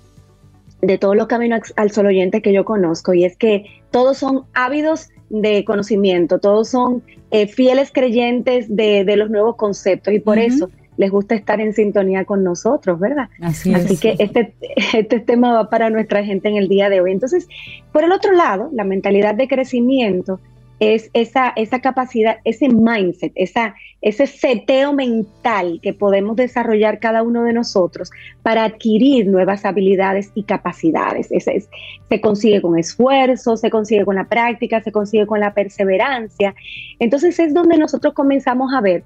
de todos los caminos al sol oyente que yo conozco y es que todos son ávidos de conocimiento, todos son eh, fieles creyentes de, de, los nuevos conceptos y por uh -huh. eso les gusta estar en sintonía con nosotros, ¿verdad?
Así,
Así
es.
que este, este tema va para nuestra gente en el día de hoy. Entonces, por el otro lado, la mentalidad de crecimiento es esa, esa capacidad, ese mindset, esa, ese seteo mental que podemos desarrollar cada uno de nosotros para adquirir nuevas habilidades y capacidades. Ese es, se consigue con esfuerzo, se consigue con la práctica, se consigue con la perseverancia. Entonces es donde nosotros comenzamos a ver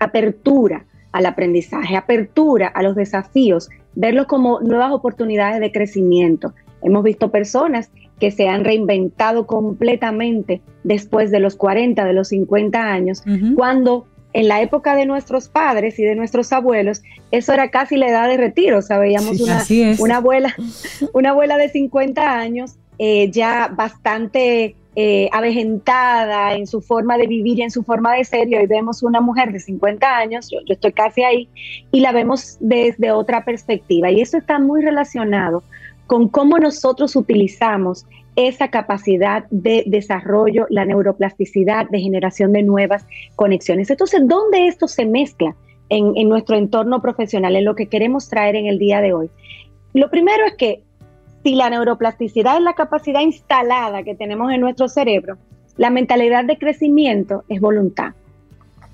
apertura al aprendizaje, apertura a los desafíos, verlos como nuevas oportunidades de crecimiento. Hemos visto personas que se han reinventado completamente después de los 40, de los 50 años, uh -huh. cuando en la época de nuestros padres y de nuestros abuelos, eso era casi la edad de retiro. O sea, veíamos
sí,
una, una, abuela, una abuela de 50 años eh, ya bastante eh, avejentada en su forma de vivir y en su forma de ser, y hoy vemos una mujer de 50 años, yo, estoy casi ahí, y la vemos desde otra perspectiva. Y eso está muy relacionado con cómo nosotros utilizamos esa capacidad de desarrollo, la neuroplasticidad, de generación de nuevas conexiones. Entonces, ¿dónde esto se mezcla en, en nuestro entorno profesional, en lo que queremos traer en el día de hoy? Lo primero es que si la neuroplasticidad es la capacidad instalada que tenemos en nuestro cerebro, la mentalidad de crecimiento es voluntad.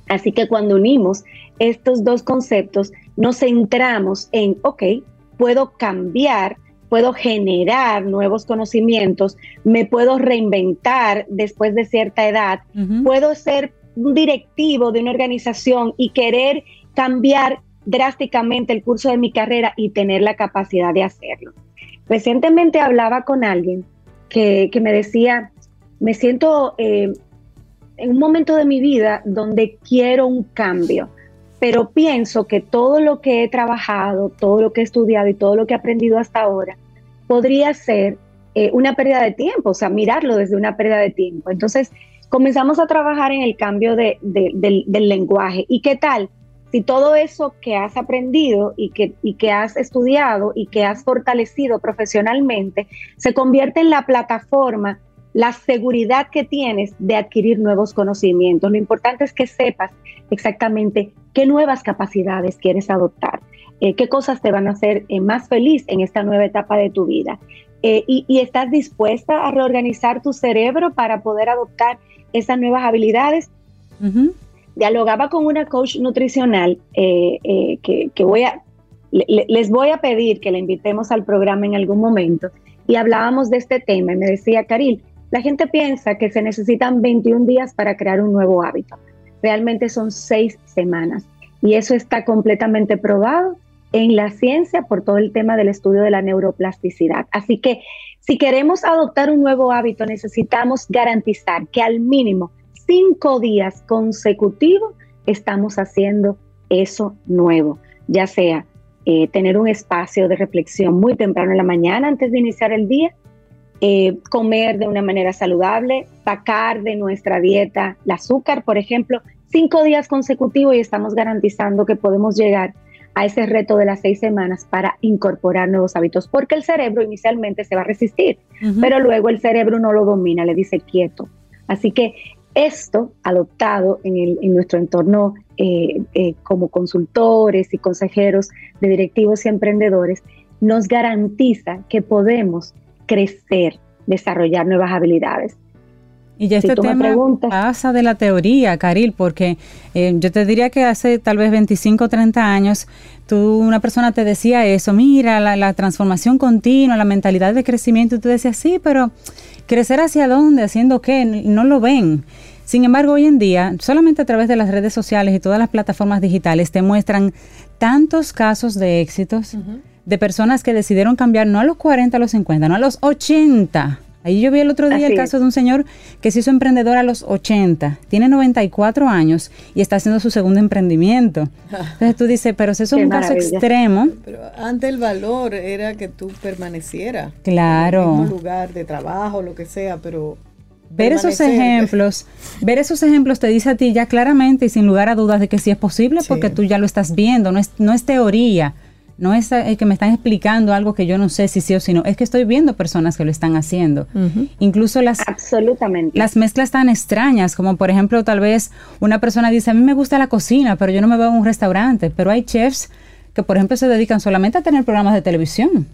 Así que cuando unimos estos dos conceptos, nos centramos en, ok, puedo cambiar, puedo generar nuevos conocimientos, me puedo reinventar después de cierta edad, uh -huh. puedo ser un directivo de una organización y querer cambiar drásticamente el curso de mi carrera y tener la capacidad de hacerlo. Recientemente hablaba con alguien que, me decía, me siento eh, en un momento de mi vida donde quiero un cambio, pero pienso que todo lo que he trabajado, todo lo que he estudiado y todo lo que he aprendido hasta ahora podría ser eh, una pérdida de tiempo, o sea, mirarlo desde una pérdida de tiempo. Entonces, comenzamos a trabajar en el cambio del, del lenguaje. ¿Y qué tal? Si todo eso que has aprendido y que, y que has estudiado y que has fortalecido profesionalmente se convierte en la plataforma, la seguridad que tienes de adquirir nuevos conocimientos. Lo importante es que sepas exactamente qué nuevas capacidades quieres adoptar, eh, qué cosas te van a hacer eh, más feliz en esta nueva etapa de tu vida. Eh, y, estás dispuesta a reorganizar tu cerebro para poder adoptar esas nuevas habilidades dialogaba con una coach nutricional eh, eh, que, voy a, les voy a pedir que la invitemos al programa en algún momento y hablábamos de este tema me decía, Caril, la gente piensa que se necesitan 21 días para crear un nuevo hábito. Realmente son seis semanas y eso está completamente probado en la ciencia por todo el tema del estudio de la neuroplasticidad. Así que si queremos adoptar un nuevo hábito, necesitamos garantizar que al mínimo cinco días consecutivos estamos haciendo eso nuevo, ya sea eh, tener un espacio de reflexión muy temprano en la mañana antes de iniciar el día, eh, comer de una manera saludable, sacar de nuestra dieta el azúcar, por ejemplo, cinco días consecutivos y estamos garantizando que podemos llegar a ese reto de las seis semanas para incorporar nuevos hábitos, porque el cerebro inicialmente se va a resistir, pero luego el cerebro no lo domina, le dice quieto. Así que esto adoptado en, nuestro entorno eh, eh, como consultores y consejeros de directivos y emprendedores nos garantiza que podemos crecer, desarrollar nuevas habilidades.
Y ya este tema pasa de la teoría, Caril, porque eh, yo te diría que hace tal vez 25 o 30 años, tú, una persona te decía eso, mira, la, la, transformación continua, la mentalidad de crecimiento, y tú decías, sí, pero crecer hacia dónde, haciendo qué, no lo ven. Sin embargo, hoy en día, solamente a través de las redes sociales y todas las plataformas digitales te muestran tantos casos de éxitos de personas que decidieron cambiar no a los 40, a los 50, no a los 80. Ahí yo vi el otro día el caso de un señor que se hizo emprendedor a los 80, tiene 94 años y está haciendo su segundo emprendimiento. Entonces tú dices, pero si eso es un caso extremo.
Pero antes el valor era que tú permanecieras.
Claro.
En el mismo lugar de trabajo, lo que sea, pero
ver esos ejemplos, ver esos ejemplos te dice a ti ya claramente y sin lugar a dudas de que sí es posible porque tú ya lo estás viendo, no es, no es teoría, no es eh, que me están explicando algo que yo no sé si sí o si no, es que estoy viendo personas que lo están haciendo. Incluso las,
Absolutamente.
las mezclas tan extrañas, como por ejemplo tal vez una persona dice, a mí me gusta la cocina, pero yo no me veo en un restaurante, pero hay chefs que por ejemplo se dedican solamente a tener programas de televisión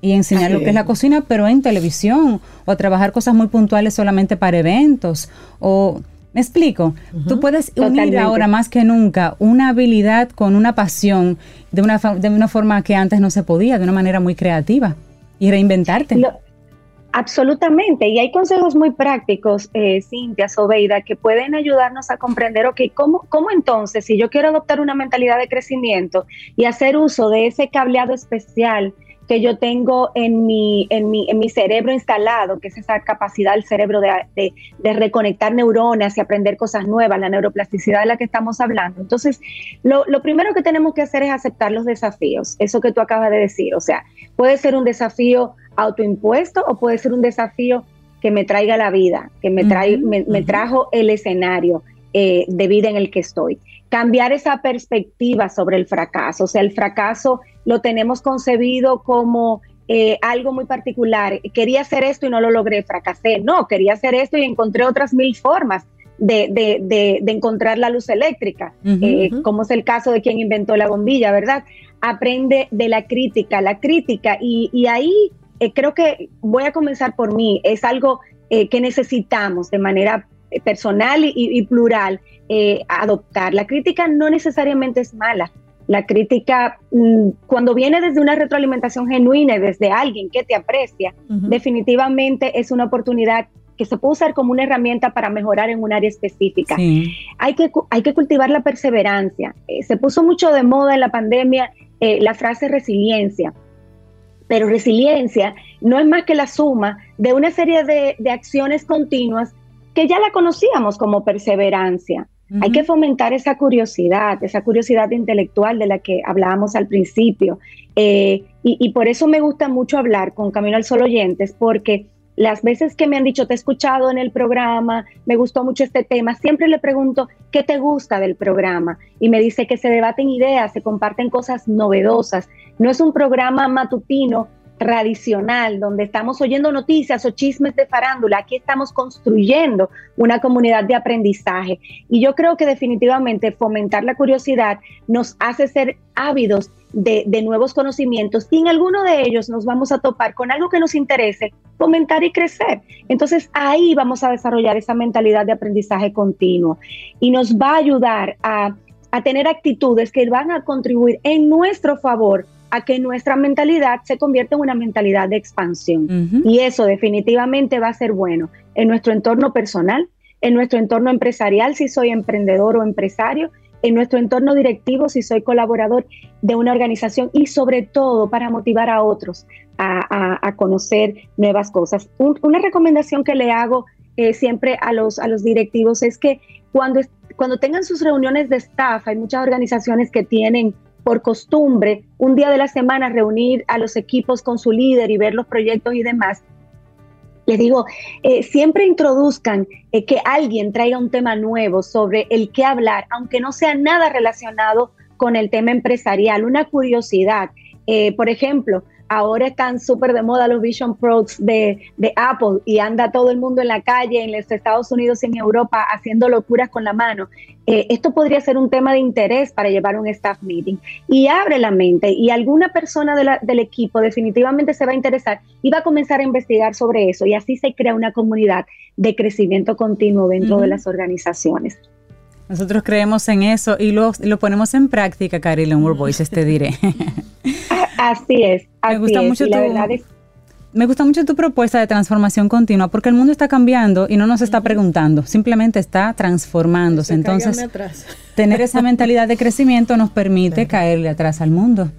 y enseñar lo que es la cocina, pero en televisión, o trabajar cosas muy puntuales solamente para eventos, o... ¿Me explico? Tú puedes unir ahora más que nunca una habilidad con una pasión de una, de una forma que antes no se podía, de una manera muy creativa y reinventarte.
absolutamente, y hay consejos muy prácticos, eh, Cintia, Sobeida, que pueden ayudarnos a comprender, ok, ¿cómo, ¿cómo entonces, si yo quiero adoptar una mentalidad de crecimiento y hacer uso de ese cableado especial, que yo tengo en mi, en mi, en mi cerebro instalado, que es esa capacidad del cerebro de, de, reconectar neuronas y aprender cosas nuevas, la neuroplasticidad de la que estamos hablando. Entonces, lo, lo primero que tenemos que hacer es aceptar los desafíos, eso que tú acabas de decir. O sea, puede ser un desafío autoimpuesto o puede ser un desafío que me traiga la vida, que me, trae, me, trajo el escenario eh, de vida en el que estoy. Cambiar esa perspectiva sobre el fracaso, o sea, el fracaso lo tenemos concebido como eh, algo muy particular. Quería hacer esto y no lo logré, fracasé. No, quería hacer esto y encontré otras mil formas de, de, de, encontrar la luz eléctrica, eh, como es el caso de quien inventó la bombilla, ¿verdad? Aprende de la crítica, la crítica, y, y ahí eh, creo que voy a comenzar por mí, es algo que necesitamos de manera personal y, y plural adoptar. La crítica no necesariamente es mala, la crítica, mm, cuando viene desde una retroalimentación genuina y desde alguien que te aprecia, definitivamente es una oportunidad que se puede usar como una herramienta para mejorar en un área específica. Hay, que, hay que cultivar la perseverancia. Eh, se puso mucho de moda en la pandemia eh, la frase resiliencia, pero resiliencia no es más que la suma de una serie de, de acciones continuas que ya la conocíamos como perseverancia. Hay que fomentar esa curiosidad, esa curiosidad intelectual de la que hablábamos al principio. Eh, y, y, por eso me gusta mucho hablar con Camino al Sol oyentes, porque las veces que me han dicho, te he escuchado en el programa, me gustó mucho este tema, siempre le pregunto, ¿qué te gusta del programa? Y me dice que se debaten ideas, se comparten cosas novedosas. No es un programa matutino tradicional, donde estamos oyendo noticias o chismes de farándula, aquí estamos construyendo una comunidad de aprendizaje. Y yo creo que definitivamente fomentar la curiosidad nos hace ser ávidos de, nuevos conocimientos y en alguno de ellos nos vamos a topar con algo que nos interese, fomentar y crecer. Entonces ahí vamos a desarrollar esa mentalidad de aprendizaje continuo y nos va a ayudar a, a tener actitudes que van a contribuir en nuestro favor a que nuestra mentalidad se convierta en una mentalidad de expansión. Y eso definitivamente va a ser bueno en nuestro entorno personal, en nuestro entorno empresarial, si soy emprendedor o empresario, en nuestro entorno directivo, si soy colaborador de una organización y sobre todo para motivar a otros a, conocer nuevas cosas. una recomendación que le hago eh, siempre a los, a los directivos es que cuando, cuando tengan sus reuniones de staff, hay muchas organizaciones que tienen por costumbre un día de la semana reunir a los equipos con su líder y ver los proyectos y demás, les digo, eh, siempre introduzcan eh, que alguien traiga un tema nuevo sobre el que hablar, aunque no sea nada relacionado con el tema empresarial, una curiosidad. Eh, por ejemplo, ahora están súper de moda los Vision Pros de, Apple y anda todo el mundo en la calle en los Estados Unidos y en Europa haciendo locuras con la mano. Eh, esto podría ser un tema de interés para llevar un staff meeting y abre la mente y alguna persona del equipo definitivamente se va a interesar y va a comenzar a investigar sobre eso y así se crea una comunidad de crecimiento continuo dentro de las organizaciones.
Nosotros creemos en eso y lo, lo ponemos en práctica, Caril, en World Voices, te diré.
Así es. me gusta mucho tu,
Me gusta mucho tu propuesta de transformación continua porque el mundo está cambiando y no nos está preguntando, simplemente está transformándose. Entonces, tener esa mentalidad de crecimiento nos permite caerle atrás al mundo.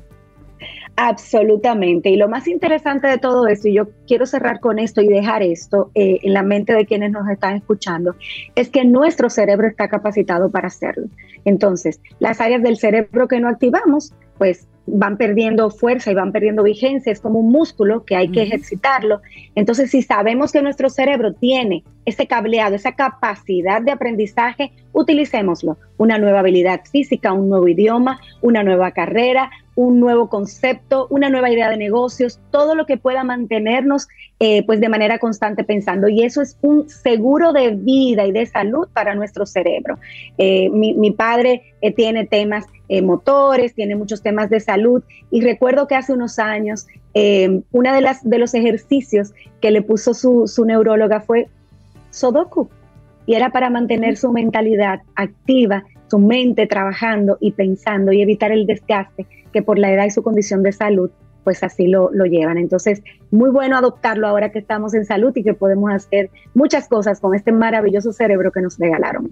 Absolutamente. Y lo más interesante de todo esto, y yo quiero cerrar con esto y dejar esto eh, en la mente de quienes nos están escuchando, es que nuestro cerebro está capacitado para hacerlo. Entonces, las áreas del cerebro que no activamos, pues van perdiendo fuerza y van perdiendo vigencia, es como un músculo que hay que ejercitarlo. Entonces, si sabemos que nuestro cerebro tiene ese cableado, esa capacidad de aprendizaje, utilicémoslo. Una nueva habilidad física, un nuevo idioma, una nueva carrera, un nuevo concepto, una nueva idea de negocios, todo lo que pueda mantenernos eh, pues de manera constante pensando. Y eso es un seguro de vida y de salud para nuestro cerebro. Eh, mi, padre eh, tiene temas motores, tiene muchos temas de salud y recuerdo que hace unos años una de, de los ejercicios que le puso su, neuróloga fue Sodoku y era para mantener su mentalidad activa, su mente trabajando y pensando y evitar el desgaste que por la edad y su condición de salud, pues así lo, lo llevan. Entonces, muy bueno adoptarlo ahora que estamos en salud y que podemos hacer muchas cosas con este maravilloso cerebro que nos regalaron.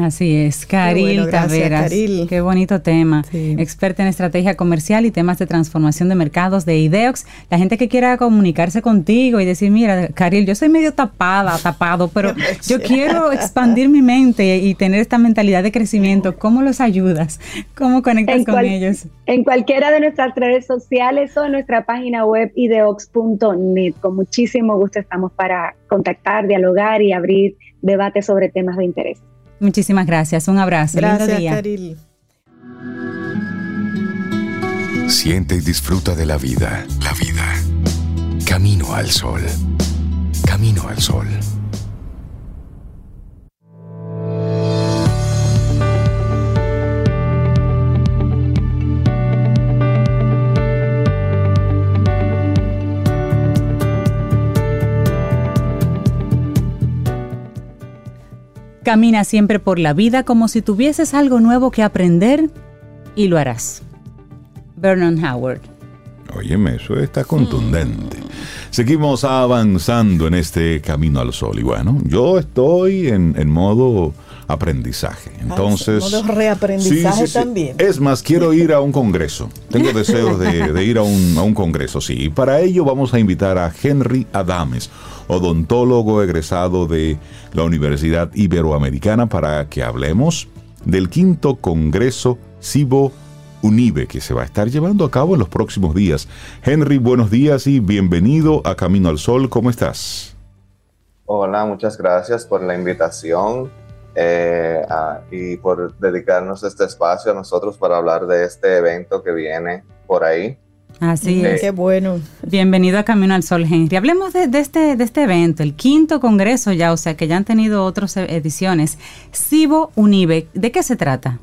Así es, Caril Taveras. Qué bonito tema. Experta en estrategia comercial y temas de transformación de mercados de IDEOX. La gente que quiera comunicarse contigo y decir, mira, Caril, yo soy medio tapada, tapado, pero yo quiero expandir mi mente y tener esta mentalidad de crecimiento. ¿Cómo los ayudas? ¿Cómo conectas con ellos?
En cualquiera de nuestras redes sociales o en nuestra página web ideox.net. Con muchísimo gusto estamos para contactar, dialogar y abrir debates sobre temas de interés.
Muchísimas gracias. Un abrazo.
Gracias, Caril.
Siente y disfruta de la vida. La vida. Camino al sol. Camino al sol.
Camina siempre por la vida como si tuvieses algo nuevo que aprender y lo harás. Vernon Howard.
Óyeme, eso está contundente. Seguimos avanzando en este camino al sol. Y bueno, yo estoy en, en modo aprendizaje. Entonces.
modo reaprendizaje también.
Es más, quiero ir a un congreso. Tengo deseos de, de ir a un, a un, congreso, sí. Y para ello vamos a invitar a Henry Adames, odontólogo egresado de la Universidad Iberoamericana, para que hablemos del quinto congreso Cibo UNIBE que se va a estar llevando a cabo en los próximos días. Henry, buenos días y bienvenido a Camino al Sol. ¿Cómo estás?
Hola, muchas gracias por la invitación eh, y por dedicarnos este espacio a nosotros para hablar de este evento que viene por ahí.
Así es.
Qué bueno.
Bienvenido a Camino al Sol, Henry. Hablemos de, de, este, de este evento, el quinto congreso ya, o sea que ya han tenido otras ediciones. Cibo Unive, ¿de qué se trata?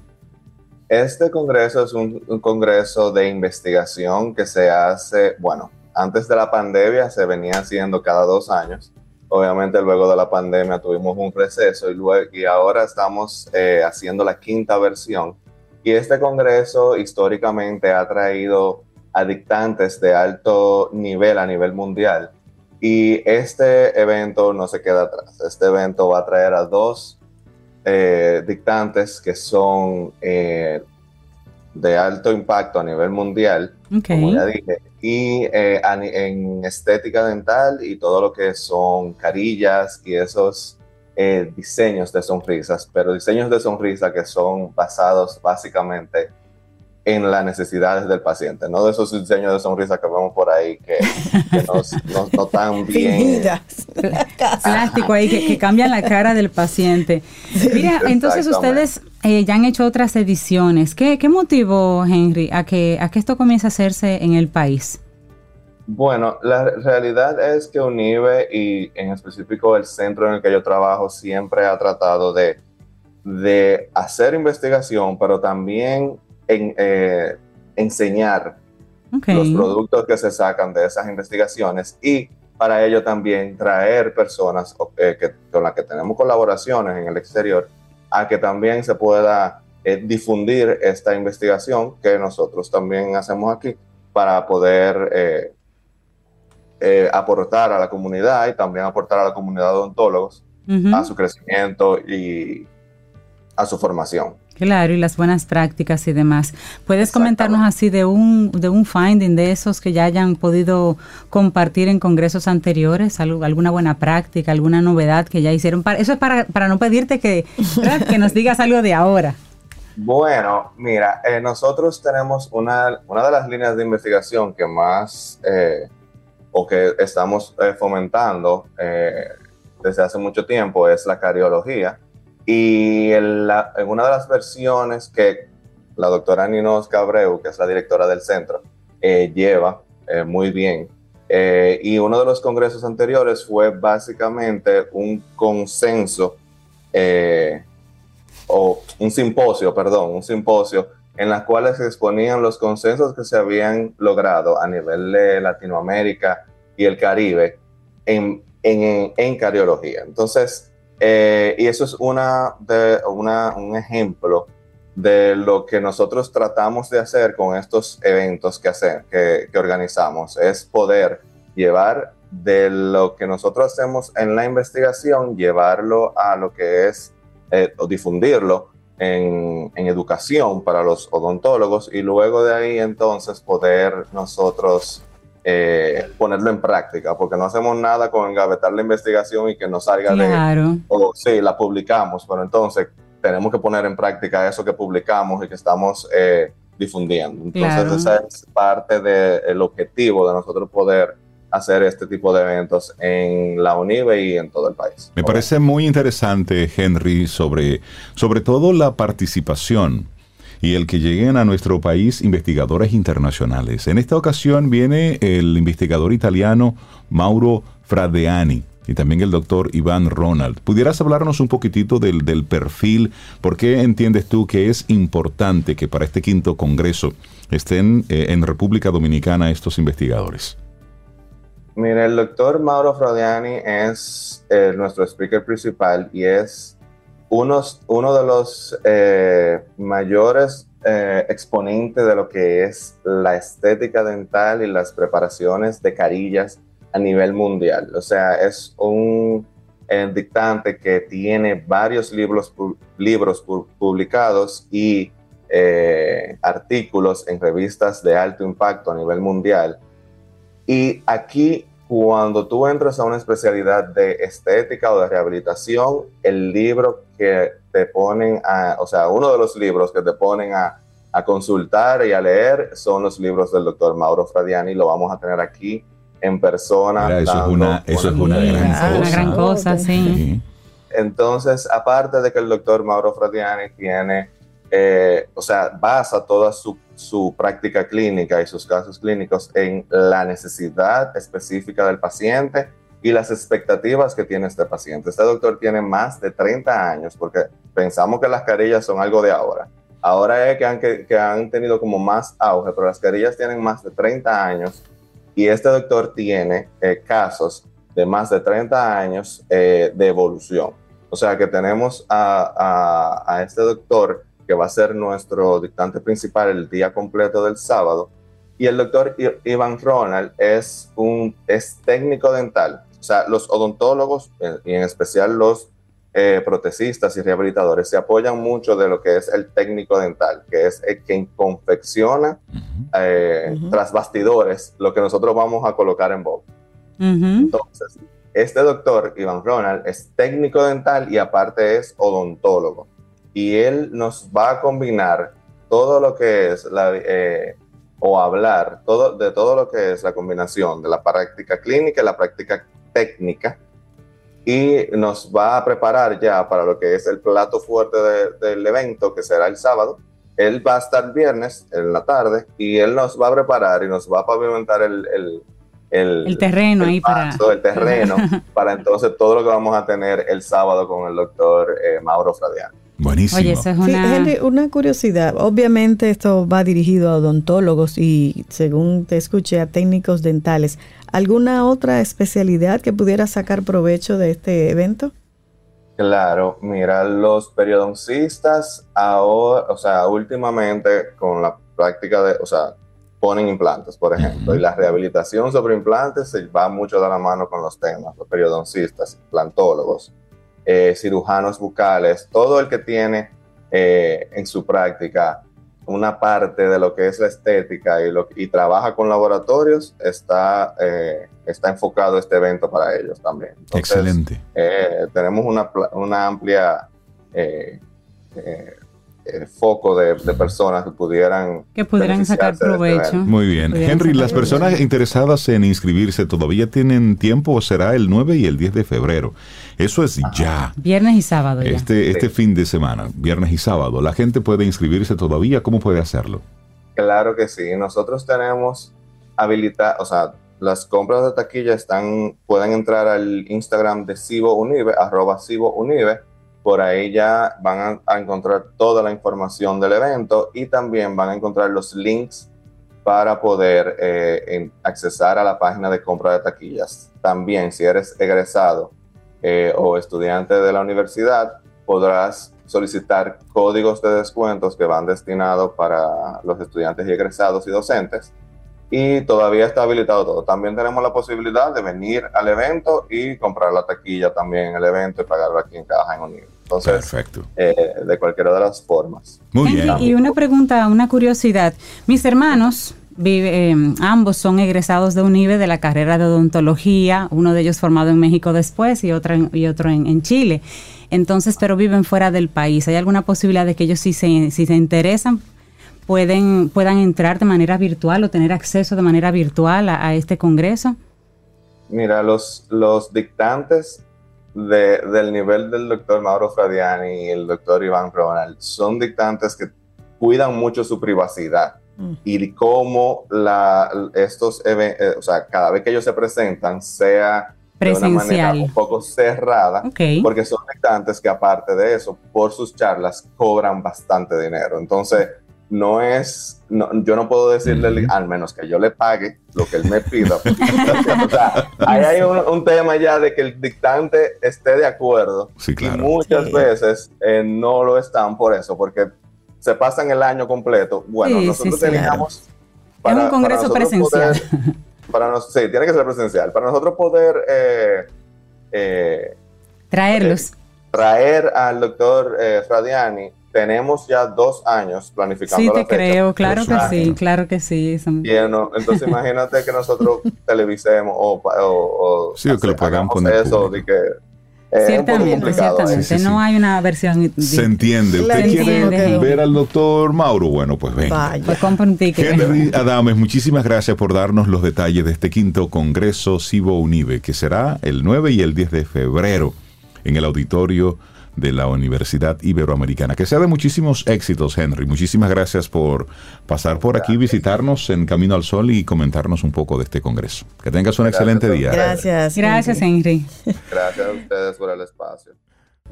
Este congreso es un, un, congreso de investigación que se hace, bueno, antes de la pandemia se venía haciendo cada dos años. Obviamente luego de la pandemia tuvimos un receso y, luego, y ahora estamos eh, haciendo la quinta versión. Y este congreso históricamente ha traído a dictantes de alto nivel a nivel mundial. Y este evento no se queda atrás. Este evento va a traer a dos eh, dictantes que son eh, de alto impacto a nivel mundial, okay. como ya dije, y eh, en estética dental y todo lo que son carillas y esos diseños de sonrisas, pero diseños de sonrisa que son basados básicamente en las necesidades del paciente, no de esos diseños de sonrisa que vemos por ahí que, que no, no, no tan bien.
Plástico ahí que, que, cambian la cara del paciente. Mira, entonces ustedes eh, ya han hecho otras ediciones. ¿Qué, qué motivó, Henry, a que, a que esto comience a hacerse en el país?
Bueno, la realidad es que UNIBE y en específico el centro en el que yo trabajo siempre ha tratado de, de hacer investigación, pero también en, eh, enseñar okay. los productos que se sacan de esas investigaciones y para ello también traer personas eh, que, con las que tenemos colaboraciones en el exterior a que también se pueda eh, difundir esta investigación que nosotros también hacemos aquí para poder aportar a la comunidad y también aportar a la comunidad de odontólogos uh -huh. a su crecimiento y a su formación.
Claro, y las buenas prácticas y demás. ¿Puedes comentarnos así de un, de un finding de esos que ya hayan podido compartir en congresos anteriores? ¿Alguna buena práctica, alguna novedad que ya hicieron? Eso es para, para no pedirte que, que nos digas algo de ahora.
Bueno, mira, eh, nosotros tenemos una, una de las líneas de investigación que más eh, o que estamos eh, fomentando desde hace mucho tiempo es la cardiología y en, una de las versiones que la doctora Ninos Cabreu, que es la directora del centro, eh, lleva eh, muy bien, eh, y uno de los congresos anteriores fue básicamente un consenso, o un simposio, perdón, un simposio en la cual se exponían los consensos que se habían logrado a nivel de Latinoamérica y el Caribe en, en, en cardiología. Entonces, eh, y eso es una, de, una, un ejemplo de lo que nosotros tratamos de hacer con estos eventos que, que, que, organizamos, es poder llevar de lo que nosotros hacemos en la investigación, llevarlo a lo que es, eh, o difundirlo en, en educación para los odontólogos y luego de ahí entonces poder nosotros eh, ponerlo en práctica, porque no hacemos nada con engavetar la investigación y que no salga
claro.
de... O sí, la publicamos, pero entonces tenemos que poner en práctica eso que publicamos y que estamos eh, difundiendo. Entonces claro. esa es parte del de objetivo de nosotros poder hacer este tipo de eventos en la UNIBE y en todo el país.
Me parece muy interesante, Henry, sobre, sobre todo la participación y el que lleguen a nuestro país investigadores internacionales. En esta ocasión viene el investigador italiano Mauro Fradeani y también el doctor Iván Ronald. ¿Pudieras hablarnos un poquitito del, del, perfil? ¿Por qué entiendes tú que es importante que para este quinto congreso estén eh, en República Dominicana estos investigadores?
Mire, el doctor Mauro Fradiani es eh, nuestro speaker principal y es unos, uno de los eh, mayores eh, exponente de lo que es la estética dental y las preparaciones de carillas a nivel mundial. O sea, es un eh, dictante que tiene varios libros, libros publicados y artículos en revistas de alto impacto a nivel mundial. Y aquí, cuando tú entras a una especialidad de estética o de rehabilitación, el libro que te ponen a, o sea, uno de los libros que te ponen a, a consultar y a leer son los libros del doctor Mauro Fradiani. Lo vamos a tener aquí en persona.
eso es una, eso es una gran cosa.
Una gran cosa, sí.
Entonces, aparte de que el doctor Mauro Fradiani tiene eh, o sea, basa toda su, su, práctica clínica y sus casos clínicos en la necesidad específica del paciente y las expectativas que tiene este paciente. Este doctor tiene más de 30 años porque pensamos que las carillas son algo de ahora. Ahora es que han, que, han tenido como más auge, pero las carillas tienen más de 30 años y este doctor tiene eh, casos de más de 30 años eh, de evolución. O sea que tenemos a, a, a este doctor que va a ser nuestro dictante principal el día completo del sábado. Y el doctor Ivan Ronald es un es técnico dental. O sea, los odontólogos, eh, y en especial los eh, protecistas y rehabilitadores, se apoyan mucho de lo que es el técnico dental, que es el quien confecciona eh, tras bastidores lo que nosotros vamos a colocar en boca. Entonces, este doctor, Ivan Ronald, es técnico dental y aparte es odontólogo y él nos va a combinar todo lo que es la, eh, o hablar todo, de todo lo que es la combinación de la práctica clínica y la práctica técnica y nos va a preparar ya para lo que es el plato fuerte del evento que será el sábado. Él va a estar viernes en la tarde y él nos va a preparar y nos va a pavimentar el, el
el, terreno ahí para
el terreno para entonces todo lo que vamos a tener el sábado con el doctor eh, Mauro Fradiano.
Buenísimo.
Oye, es una... Henry, una curiosidad. Obviamente esto va dirigido a odontólogos y, según te escuché, a técnicos dentales. ¿Alguna otra especialidad que pudiera sacar provecho de este evento?
Claro, mira, los periodoncistas ahora, o sea, últimamente con la práctica de, o sea, ponen implantes, por ejemplo, y la rehabilitación sobre implantes se va mucho de la mano con los temas, los periodoncistas, implantólogos eh, cirujanos bucales, todo el que tiene eh, en su práctica una parte de lo que es la estética y, lo, y trabaja con laboratorios, está, eh, está enfocado este evento para ellos también.
Excelente.
tenemos una, una amplia el foco de, personas que pudieran
que pudieran sacar este provecho.
Muy bien. Henry, las personas interesadas en inscribirse todavía tienen tiempo o será el 9 y el 10 de febrero. Eso es ya.
Viernes y sábado.
Este, este fin de semana, viernes y sábado. ¿La gente puede inscribirse todavía? ¿Cómo puede hacerlo?
Claro que sí. Nosotros tenemos habilitado, o sea, las compras de taquilla están, pueden entrar al Instagram de Cibo Unive, arroba Cibo Unive por ahí ya van a, encontrar toda la información del evento y también van a encontrar los links para poder eh, accesar a la página de compra de taquillas. También, si eres egresado eh, o estudiante de la universidad, podrás solicitar códigos de descuentos que van destinados para los estudiantes y egresados y docentes y todavía está habilitado todo. También tenemos la posibilidad de venir al evento y comprar la taquilla también en el evento y pagarlo aquí en Caja en Unido. Entonces,
Perfecto.
Eh, de cualquiera de las formas.
Muy bien.
Y una pregunta, una curiosidad. Mis hermanos, vive, eh, ambos son egresados de UNIBE de la carrera de odontología, uno de ellos formado en México después y otro en, y otro en, Chile. Entonces, pero viven fuera del país. ¿Hay alguna posibilidad de que ellos si se, si se interesan pueden, puedan entrar de manera virtual o tener acceso de manera virtual a, este congreso?
Mira, los, los dictantes del nivel del doctor Mauro Fradiani y el doctor Iván Ronald son dictantes que cuidan mucho su privacidad mm. y cómo la, estos eventos, eh, o sea, cada vez que ellos se presentan, sea de una manera un poco cerrada, porque son dictantes que aparte de eso, por sus charlas, cobran bastante dinero. Entonces, no es, yo no puedo decirle, al menos que yo le pague lo que él me pida. o sea, ahí hay un, tema ya de que el dictante esté de acuerdo.
Sí, claro.
Y muchas veces eh, no lo están por eso, porque se pasan el año completo. Bueno,
Sí,
nosotros teníamos...
es un congreso
nosotros
presencial.
poder- para nos, sí, tiene que ser presencial. Para nosotros poder eh, eh,
Traerlos.
traer al doctor eh, Fradiani, tenemos ya dos años planificando
Sí,
la
te
fecha.
creo, claro que sí, claro que sí. son-
Lleno. Entonces imagínate que nosotros televisemos o, pa- o, o
Sí, o que lo con el
eso, de que, eh, es un poco
Ciertamente,
complicado, ¿eh?
ciertamente.
Sí, sí,
No hay una versión.
Se entiende. ¿Usted quiere ver al doctor Mauro? Bueno, pues venga.
Vaya.
Pues compra un ticket.
Henry Adames, muchísimas gracias por darnos los detalles de este quinto Congreso Cibo Unive, que será el 9 y el 10 de febrero en el auditorio de la Universidad Iberoamericana. Que sea de muchísimos éxitos, Henry. Muchísimas gracias por pasar por aquí, visitarnos en Camino al Sol y comentarnos un poco de este Congreso. Que tengas un
Gracias,
excelente día.
Gracias.
Gracias, Henry.
Gracias a ustedes por el espacio.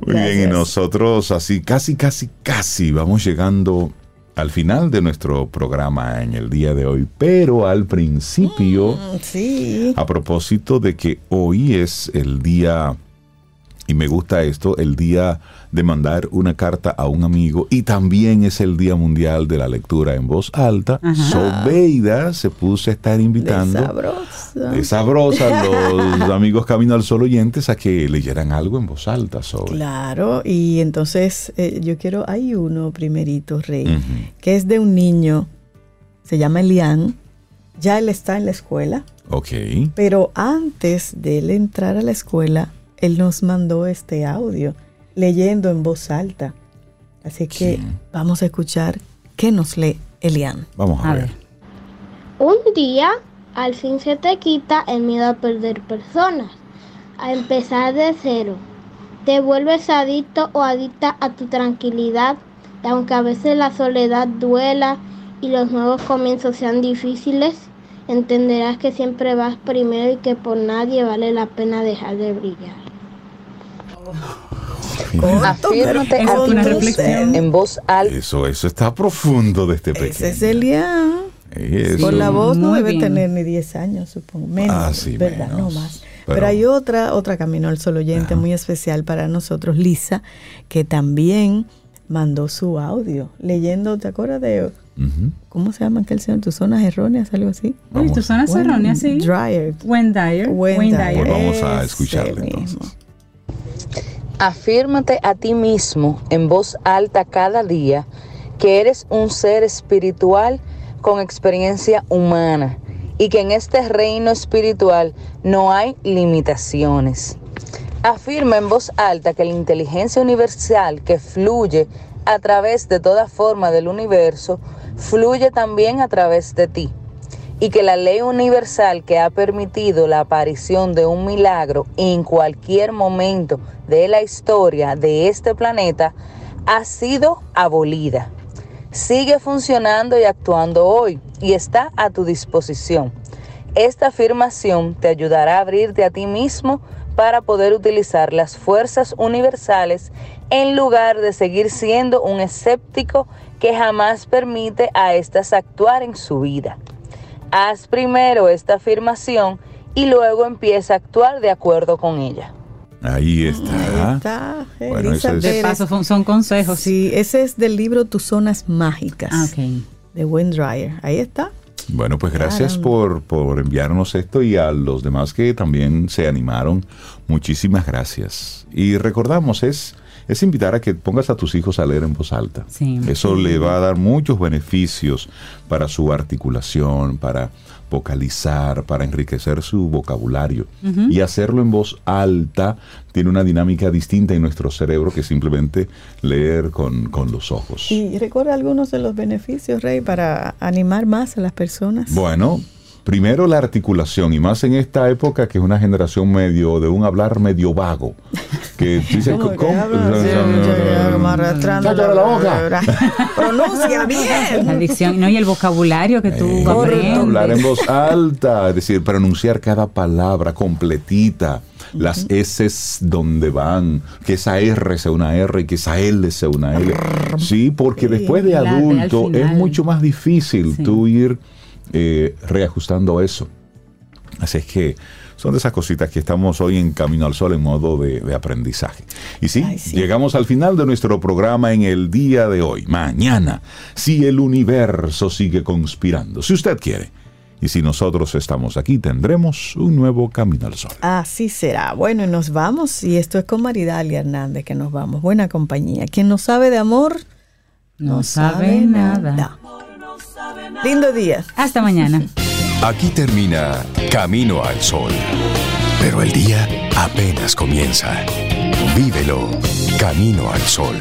Muy bien, y nosotros así casi, casi, casi vamos llegando al final de nuestro programa en el día de hoy, pero al principio,
Sí.
a propósito de que hoy es el día, y me gusta esto, el día de mandar una carta a un amigo y también es el Día Mundial de la Lectura en Voz Alta,
Ajá.
Sobeida se puso a estar invitando
sabrosa.
de sabrosa los amigos Camino al Sol oyentes a que leyeran algo en voz alta sobre.
Claro, y entonces eh, yo quiero, hay uno primerito, Rey, que es de un niño, se llama Elian, ya él está en la escuela,
Ok.
pero antes de él entrar a la escuela, él nos mandó este audio leyendo en voz alta. Así que
Sí.
vamos a escuchar qué nos lee Elian.
Vamos a,
A
ver.
ver.
Un día, al fin se te quita el miedo a perder personas, a empezar de cero. Te vuelves adicto o adicta a tu tranquilidad, y aunque a veces la soledad duela y los nuevos comienzos sean difíciles, entenderás que siempre vas primero y que por nadie vale la pena dejar de brillar.
Afírmate a ti
una reflexión.
en voz alta.
Eso, eso está profundo de este pequeño.
Ese es Elian.
Eso.
Por la voz no
muy
debe
bien.
tener ni 10 años, supongo. Menos,
Ah, sí,
¿verdad?
menos.
No más.
Pero-
Pero, hay otra, otra Camino al Sol oyente muy especial para nosotros, Lisa, que también mandó su audio leyendo, ¿te acuerdas de cómo se llama aquel señor? ¿Tus zonas erróneas? Algo así.
Uy, tus zonas erróneas, sí.
Dryer.
Dyer.
Dyer.
Pues vamos a escucharle entonces.
Afírmate a ti mismo en voz alta cada día que eres un ser espiritual con experiencia humana y que en este reino espiritual no hay limitaciones. Afirma en voz alta que la inteligencia universal que fluye a través de toda forma del universo fluye también a través de ti y que la ley universal que ha permitido la aparición de un milagro en cualquier momento de la historia de este planeta ha sido abolida. Sigue funcionando y actuando hoy y está a tu disposición. Esta afirmación te ayudará a abrirte a ti mismo para poder utilizar las fuerzas universales en lugar de seguir siendo un escéptico que jamás permite a estas actuar en su vida. Haz primero esta afirmación y luego empieza a actuar de acuerdo con ella.
Ahí está.
Está, eh,
Bueno, ese es-
De paso, son, son consejos.
Sí, ese es del libro Tus zonas mágicas
Ah, ok.
de Wayne Dryer. Ahí está.
Bueno, pues gracias por, por enviarnos esto y a los demás que también se animaron. Muchísimas gracias. Y recordamos, es, es invitar a que pongas a tus hijos a leer en voz alta.
Sí.
Eso le va a dar muchos beneficios para su articulación, para vocalizar, para enriquecer su vocabulario. Y hacerlo en voz alta tiene una dinámica distinta en nuestro cerebro que simplemente leer con, con los ojos.
Y recuerda algunos de los beneficios, Rey, para animar más a las personas.
Bueno, primero la articulación, y más en esta época que es una generación medio de un hablar medio vago. Que dice,
¿Cómo
la boca.
Pronuncia
La
bien.
dicción, no, y el vocabulario que tú
Eh,
aprendes.
hablar en voz alta, es decir, pronunciar cada palabra completita, las S donde van, que esa R sea una R y que esa L sea una L. Sí, porque después de
La
adulto es mucho más difícil
Sí.
tú ir eh, reajustando eso. Así es que son de esas cositas que estamos hoy en Camino al Sol en modo de, de aprendizaje. Y sí,
Ay, sí.
llegamos al final de nuestro programa en el día de hoy. Mañana, si el universo sigue conspirando, si usted quiere. Y si nosotros estamos aquí, tendremos un nuevo Camino al Sol.
Así será. Bueno, y nos vamos. Y esto es con Maridalia Hernández que nos vamos. Buena compañía. Quien no sabe de amor,
No sabe nada.
Lindo día.
Hasta mañana.
Aquí termina Camino al Sol. Pero el día apenas comienza. Vívelo Camino al Sol.